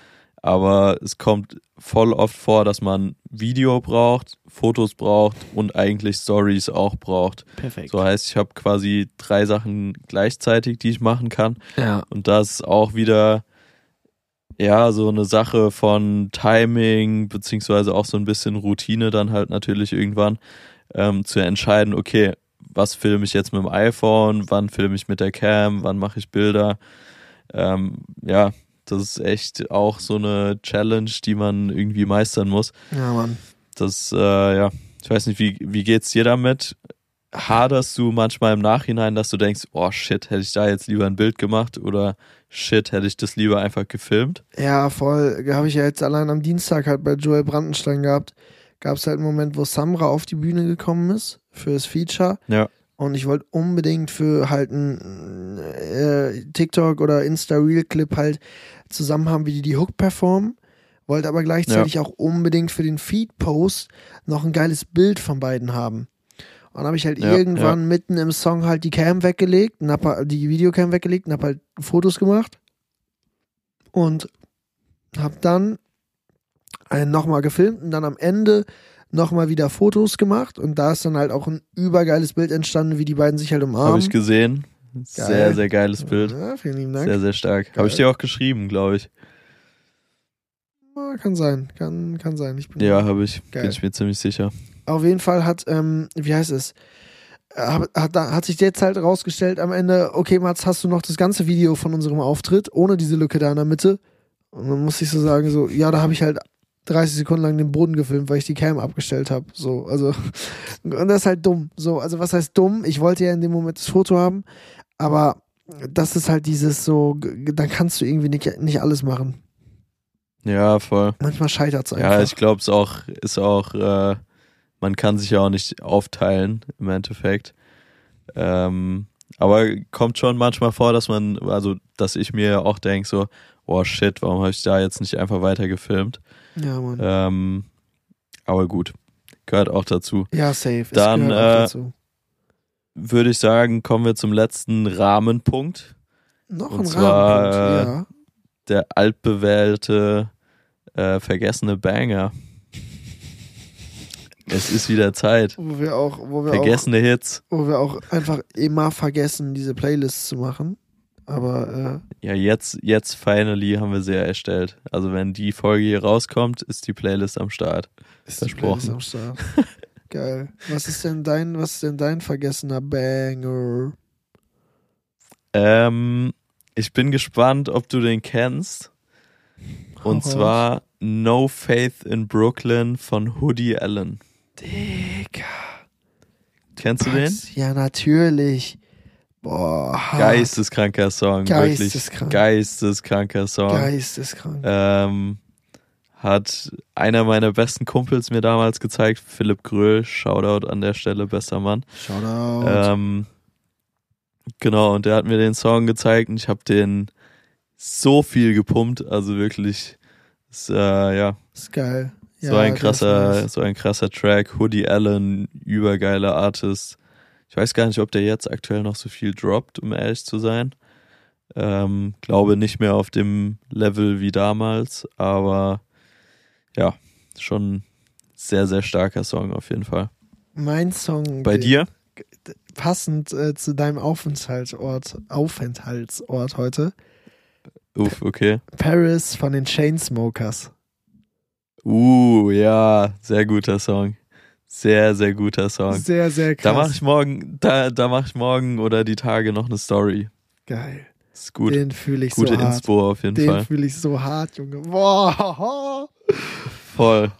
Aber es kommt voll oft vor, dass man Video braucht, Fotos braucht und eigentlich Stories auch braucht. perfekt. So heißt, ich habe quasi drei Sachen gleichzeitig, die ich machen kann. Ja. Und das ist auch wieder, ja, so eine Sache von Timing, beziehungsweise auch so ein bisschen Routine dann halt natürlich irgendwann, ähm, zu entscheiden, okay, was filme ich jetzt mit dem iPhone, wann filme ich mit der Cam, wann mache ich Bilder. Ähm, ja, das ist echt auch so eine Challenge, die man irgendwie meistern muss. Ja, Mann. Das, äh, ja, ich weiß nicht, wie, wie geht's dir damit? Haderst du manchmal im Nachhinein, dass du denkst, oh shit, hätte ich da jetzt lieber ein Bild gemacht oder shit, hätte ich das lieber einfach gefilmt? Ja, voll. Habe ich ja jetzt allein am Dienstag halt bei Joel Brandenstein gehabt. Gab es halt einen Moment, wo Samra auf die Bühne gekommen ist für das Feature. Ja. Und ich wollte unbedingt für halt ein äh, TikTok oder Insta-Reel-Clip halt zusammen haben, wie die die Hook performen. Wollte aber gleichzeitig auch unbedingt für den Feed-Post noch ein geiles Bild von beiden haben. Und dann habe ich halt Ja, irgendwann mitten im Song halt die Cam weggelegt, und hab halt die Videocam weggelegt und hab halt Fotos gemacht. Und hab dann einen nochmal gefilmt und dann am Ende nochmal wieder Fotos gemacht. Und da ist dann halt auch ein übergeiles Bild entstanden, wie die beiden sich halt umarmen. Habe ich gesehen. Sehr, Geil. sehr geiles Bild. Ja, vielen lieben Dank. Sehr, sehr stark. Habe ich dir auch geschrieben, glaube ich. Kann sein, kann, kann sein. Ich bin Ja, habe ich. Geil. Bin ich mir ziemlich sicher. Auf jeden Fall hat, ähm, wie heißt es? Hat, hat, hat sich jetzt halt rausgestellt am Ende, okay, Mats, hast du noch das ganze Video von unserem Auftritt, ohne diese Lücke da in der Mitte? Und dann muss ich so sagen, so, ja, da habe ich halt 30 Sekunden lang den Boden gefilmt, weil ich die Cam abgestellt habe. So, also, *laughs* und das ist halt dumm. So, also was heißt dumm? Ich wollte ja in dem Moment das Foto haben, aber das ist halt dieses so, dann kannst du irgendwie nicht, nicht alles machen. Ja, voll. Manchmal scheitert es einfach. Ja, ich glaube, es auch, ist auch, äh, man kann sich ja auch nicht aufteilen im Endeffekt. Ähm, aber kommt schon manchmal vor, dass man, also dass ich mir auch denke, so, oh shit, warum habe ich da jetzt nicht einfach weiter gefilmt? Ja, Mann. Ähm, aber gut, gehört auch dazu. ja, safe. Dann, äh, dazu. Würde ich sagen, kommen wir zum letzten Rahmenpunkt. Noch und ein zwar, Rahmenpunkt, äh, ja. Der altbewählte, äh, vergessene Banger. es ist wieder Zeit. Wo wir auch, wo wir auch Vergessene Hits. wo wir auch einfach immer vergessen, diese Playlists zu machen. Aber Ja, jetzt, jetzt finally haben wir sie ja erstellt. Also wenn die Folge hier rauskommt, ist die Playlist am Start. äh, ist die Versprochen. Playlist am Start. *laughs* Geil. Was ist denn dein, was ist denn dein vergessener Banger? Ähm, ich bin gespannt, ob du den kennst. Und raus. zwar No Faith in Brooklyn von Hoodie Allen. Digga. Kennst du den? Ja, natürlich. Boah. Geisteskranker Song, wirklich. Geisteskrank. Geisteskranker Song. Geisteskrank. Ähm, hat einer meiner besten Kumpels mir damals gezeigt, Philipp Gröhl, Shoutout an der Stelle, bester Mann. Shoutout. Ähm, genau, und der hat mir den Song gezeigt und ich habe den so viel gepumpt, also wirklich, ist, äh, ja, ist geil. so Ja, ein der ist krasser, nice. so ein krasser Track. Hoodie Allen, übergeiler Artist. Ich weiß gar nicht, ob der jetzt aktuell noch so viel droppt, um ehrlich zu sein. Ähm, glaube nicht mehr auf dem Level wie damals, aber ja, schon sehr, sehr starker Song auf jeden Fall. Mein Song. Bei dir? Passend äh, zu deinem Aufenthaltsort, Aufenthaltsort heute. Uff, okay. Paris von den Chainsmokers. Uh, ja, sehr guter Song. Sehr, sehr guter Song. Sehr, sehr krass. Da mache ich morgen, da, da mache ich morgen oder die Tage noch eine Story. Geil. Ist gut. Den fühle ich Gute so hart. Inspo auf jeden Den Fall. fühle ich so hart, Junge. Boah. Voll.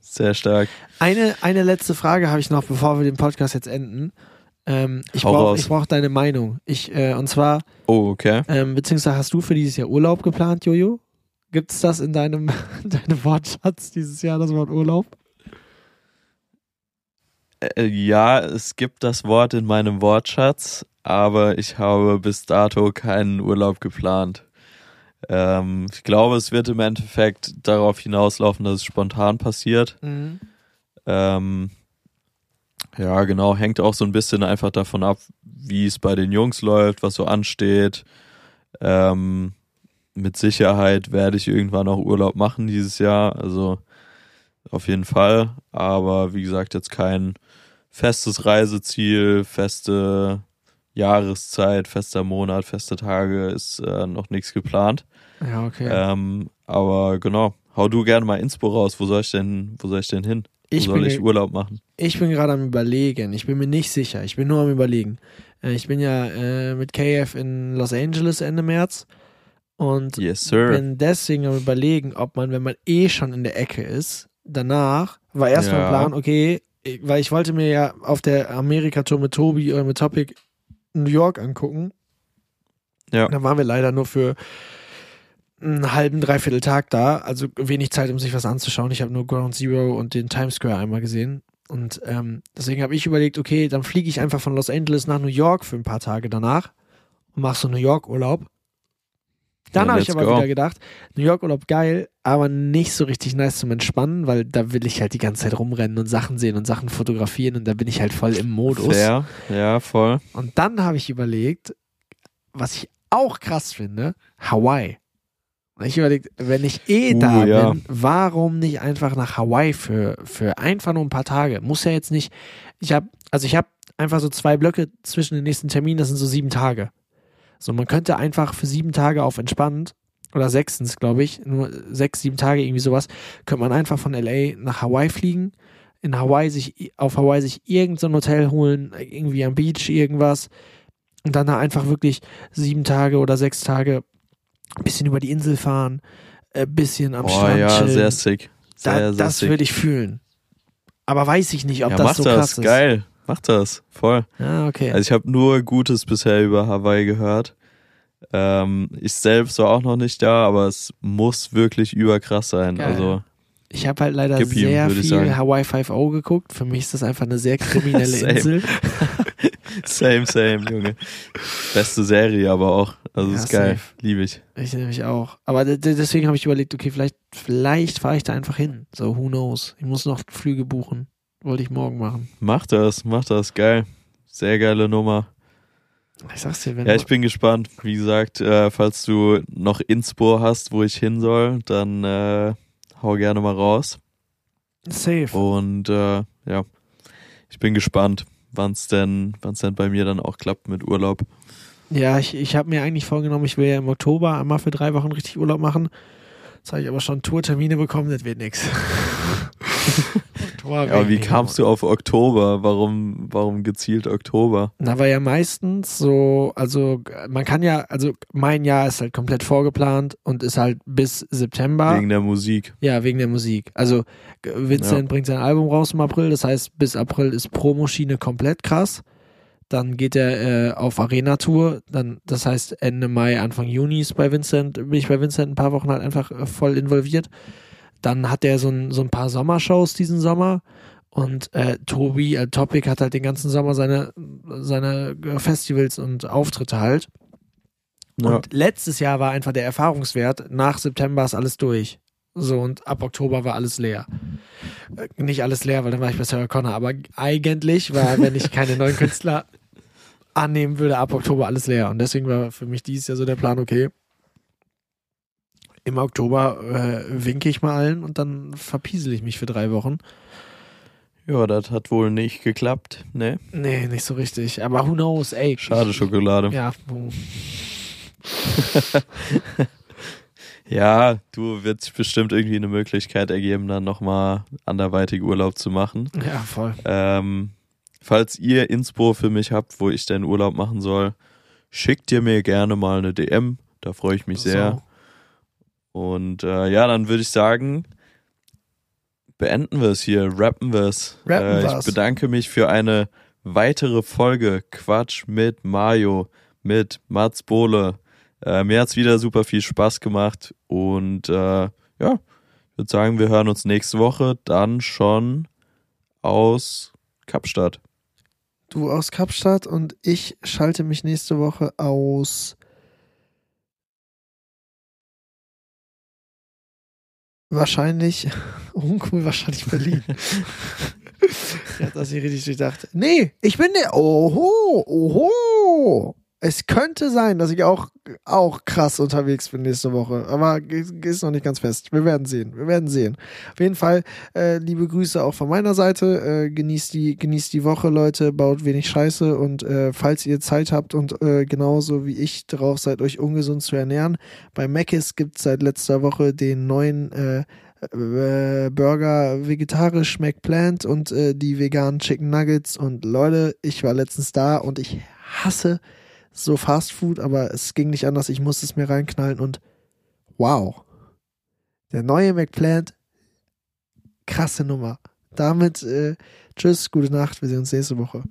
Sehr stark. Eine, eine letzte Frage habe ich noch, bevor wir den Podcast jetzt enden. Ähm, ich brauche brauch deine Meinung. Ich, äh, und zwar, Oh, okay. ähm, beziehungsweise hast du für dieses Jahr Urlaub geplant, Jojo? Gibt es das in deinem, in *laughs* deinem Wortschatz dieses Jahr, das Wort Urlaub? Äh, ja, es gibt das Wort in meinem Wortschatz, aber ich habe bis dato keinen Urlaub geplant. Ähm, ich glaube, es wird im Endeffekt darauf hinauslaufen, dass es spontan passiert. Ähm, ja, genau, hängt auch so ein bisschen einfach davon ab, wie es bei den Jungs läuft, was so ansteht. Ähm, mit Sicherheit werde ich irgendwann auch Urlaub machen dieses Jahr, also auf jeden Fall. Aber wie gesagt, jetzt kein festes Reiseziel, feste Jahreszeit, fester Monat, feste Tage ist äh, noch nichts geplant. Ja, okay. Ähm, aber genau, hau du gerne mal Inspo raus. Wo soll ich denn, wo soll ich denn hin? Wo ich soll bin, ich Urlaub machen? ich bin gerade am überlegen. Ich bin mir nicht sicher. Ich bin nur am überlegen. Äh, ich bin ja äh, mit KF in Los Angeles Ende März und Yes, sir. bin deswegen am überlegen, ob man, wenn man eh schon in der Ecke ist, danach war erst mein Ja. Plan, okay, weil ich wollte mir ja auf der Amerika-Tour mit Tobi oder mit Topic New York angucken. Ja. Da waren wir leider nur für einen halben, dreiviertel Tag da, also wenig Zeit, um sich was anzuschauen. Ich habe nur Ground Zero und den Times Square einmal gesehen. Und ähm, deswegen habe ich überlegt, okay, dann fliege ich einfach von Los Angeles nach New York für ein paar Tage danach und mache so New York Urlaub. Dann Ja, habe ich aber go. wieder gedacht, New York Urlaub geil, aber nicht so richtig nice zum Entspannen, weil da will ich halt die ganze Zeit rumrennen und Sachen sehen und Sachen fotografieren und da bin ich halt voll im Modus. Fair, ja, voll. Und dann habe ich überlegt, was ich auch krass finde, Hawaii. Und ich überlegt, wenn ich eh Uh, da ja. bin, warum nicht einfach nach Hawaii für, für einfach nur ein paar Tage? Muss ja jetzt nicht, ich habe, also ich habe einfach so zwei Blöcke zwischen den nächsten Terminen, das sind so sieben Tage. So, man könnte einfach für sieben Tage auf entspannt, oder sechstens, glaube ich, nur sechs, sieben Tage, irgendwie sowas, könnte man einfach von LA nach Hawaii fliegen, in Hawaii sich, auf Hawaii sich irgendein so ein Hotel holen, irgendwie am Beach, irgendwas, und dann da einfach wirklich sieben Tage oder sechs Tage ein bisschen über die Insel fahren, ein bisschen am Boah, Strand ja, chillen. sehr sick. Sehr, da, sehr das würde ich fühlen. Aber weiß ich nicht, ob ja, das so das, krass ist. geil. Mach das, voll. Ja, okay. Also ich habe nur Gutes bisher über Hawaii gehört. Ähm, ich selbst war auch noch nicht da, aber es muss wirklich überkrass sein. Geil. Also Ich habe halt leider ihm, sehr viel. Hawaii 5.0 geguckt. Für mich ist das einfach eine sehr kriminelle *laughs* Same. Insel. *laughs* same, same, Junge. Beste Serie aber auch. Also Ja, ist geil. Liebe ich. Ich nämlich auch. Aber de- de- deswegen habe ich überlegt, okay, vielleicht, vielleicht fahre ich da einfach hin. So, who knows? Ich muss noch Flüge buchen. Wollte ich morgen machen. Mach das, mach das. Geil. Sehr geile Nummer. Ich sag's dir, wenn Ja, ich bin gespannt. Wie gesagt, äh, falls du noch Inspo hast, wo ich hin soll, dann äh, hau gerne mal raus. safe. Und äh, ja, ich bin gespannt, wann's denn, wann's denn bei mir dann auch klappt mit Urlaub. Ja, ich, ich habe mir eigentlich vorgenommen, ich will ja im Oktober einmal für drei Wochen richtig Urlaub machen. Jetzt habe ich aber schon Tourtermine bekommen, das wird nix. *laughs* Oktober Ja, aber wie kamst du auf Oktober? Warum, warum gezielt Oktober? Na, weil ja meistens so, also man kann ja, also mein Jahr ist halt komplett vorgeplant und ist halt bis September. Wegen der Musik. Ja, wegen der Musik. Also Vincent Ja. bringt sein Album raus im April, das heißt, bis April ist Promoschiene komplett krass. Dann geht er äh, auf Arena-Tour, dann, das heißt Ende Mai, Anfang Juni ist bei Vincent, bin ich bei Vincent ein paar Wochen halt einfach äh, voll involviert. Dann hat er so ein, so ein paar Sommershows diesen Sommer und äh, Tobi, äh, Topic hat halt den ganzen Sommer seine, seine äh, Festivals und Auftritte halt. Ja. Und letztes Jahr war einfach der Erfahrungswert, nach September ist alles durch. So, und ab Oktober war alles leer. Äh, Nicht alles leer, weil dann war ich bei Sarah Connor, aber eigentlich war, wenn ich keine neuen Künstler *laughs* annehmen würde, ab Oktober alles leer. Und deswegen war für mich dieses Jahr so der Plan, okay, im Oktober äh, winke ich mal allen und dann verpiesel ich mich für drei Wochen. ja, das hat wohl nicht geklappt, ne? Nee, nicht so richtig. Aber who knows, ey. Schade Schokolade. Ja. *laughs* Ja, du wird sich bestimmt irgendwie eine Möglichkeit ergeben, dann nochmal anderweitig Urlaub zu machen. ja, voll. Ähm, falls ihr Inspo für mich habt, wo ich denn Urlaub machen soll, schickt ihr mir gerne mal eine DM. Da freue ich mich sehr. Und äh, ja, dann würde ich sagen, beenden wir es hier, rappen wir es. Rappen Äh, ich bedanke mich für eine weitere Folge Quatsch mit Mario, mit Mats Bohle. Äh, mir hat's wieder super viel Spaß gemacht und äh, ja, ich würde sagen, wir hören uns nächste Woche dann schon aus Kapstadt. Du aus Kapstadt und ich schalte mich nächste Woche aus wahrscheinlich *laughs* uncool, wahrscheinlich Berlin. *laughs* ich hab das hier richtig durchdacht. Nee, ich bin der. Oho, oho. Es könnte sein, dass ich auch, auch krass unterwegs bin nächste Woche. Aber ist noch nicht ganz fest. Wir werden sehen. Wir werden sehen. Auf jeden Fall, äh, liebe Grüße auch von meiner Seite. Äh, genießt, die, genießt die Woche, Leute. Baut wenig Scheiße. Und äh, falls ihr Zeit habt und äh, genauso wie ich drauf seid, euch ungesund zu ernähren, bei Mc's gibt es seit letzter Woche den neuen äh, äh, Burger vegetarisch McPlant und die veganen Chicken Nuggets. Und Leute, ich war letztens da und ich hasse so Fast Food, aber es ging nicht anders. Ich musste es mir reinknallen und wow. Der neue McPlant, krasse Nummer. Damit äh, tschüss, gute Nacht, wir sehen uns nächste Woche.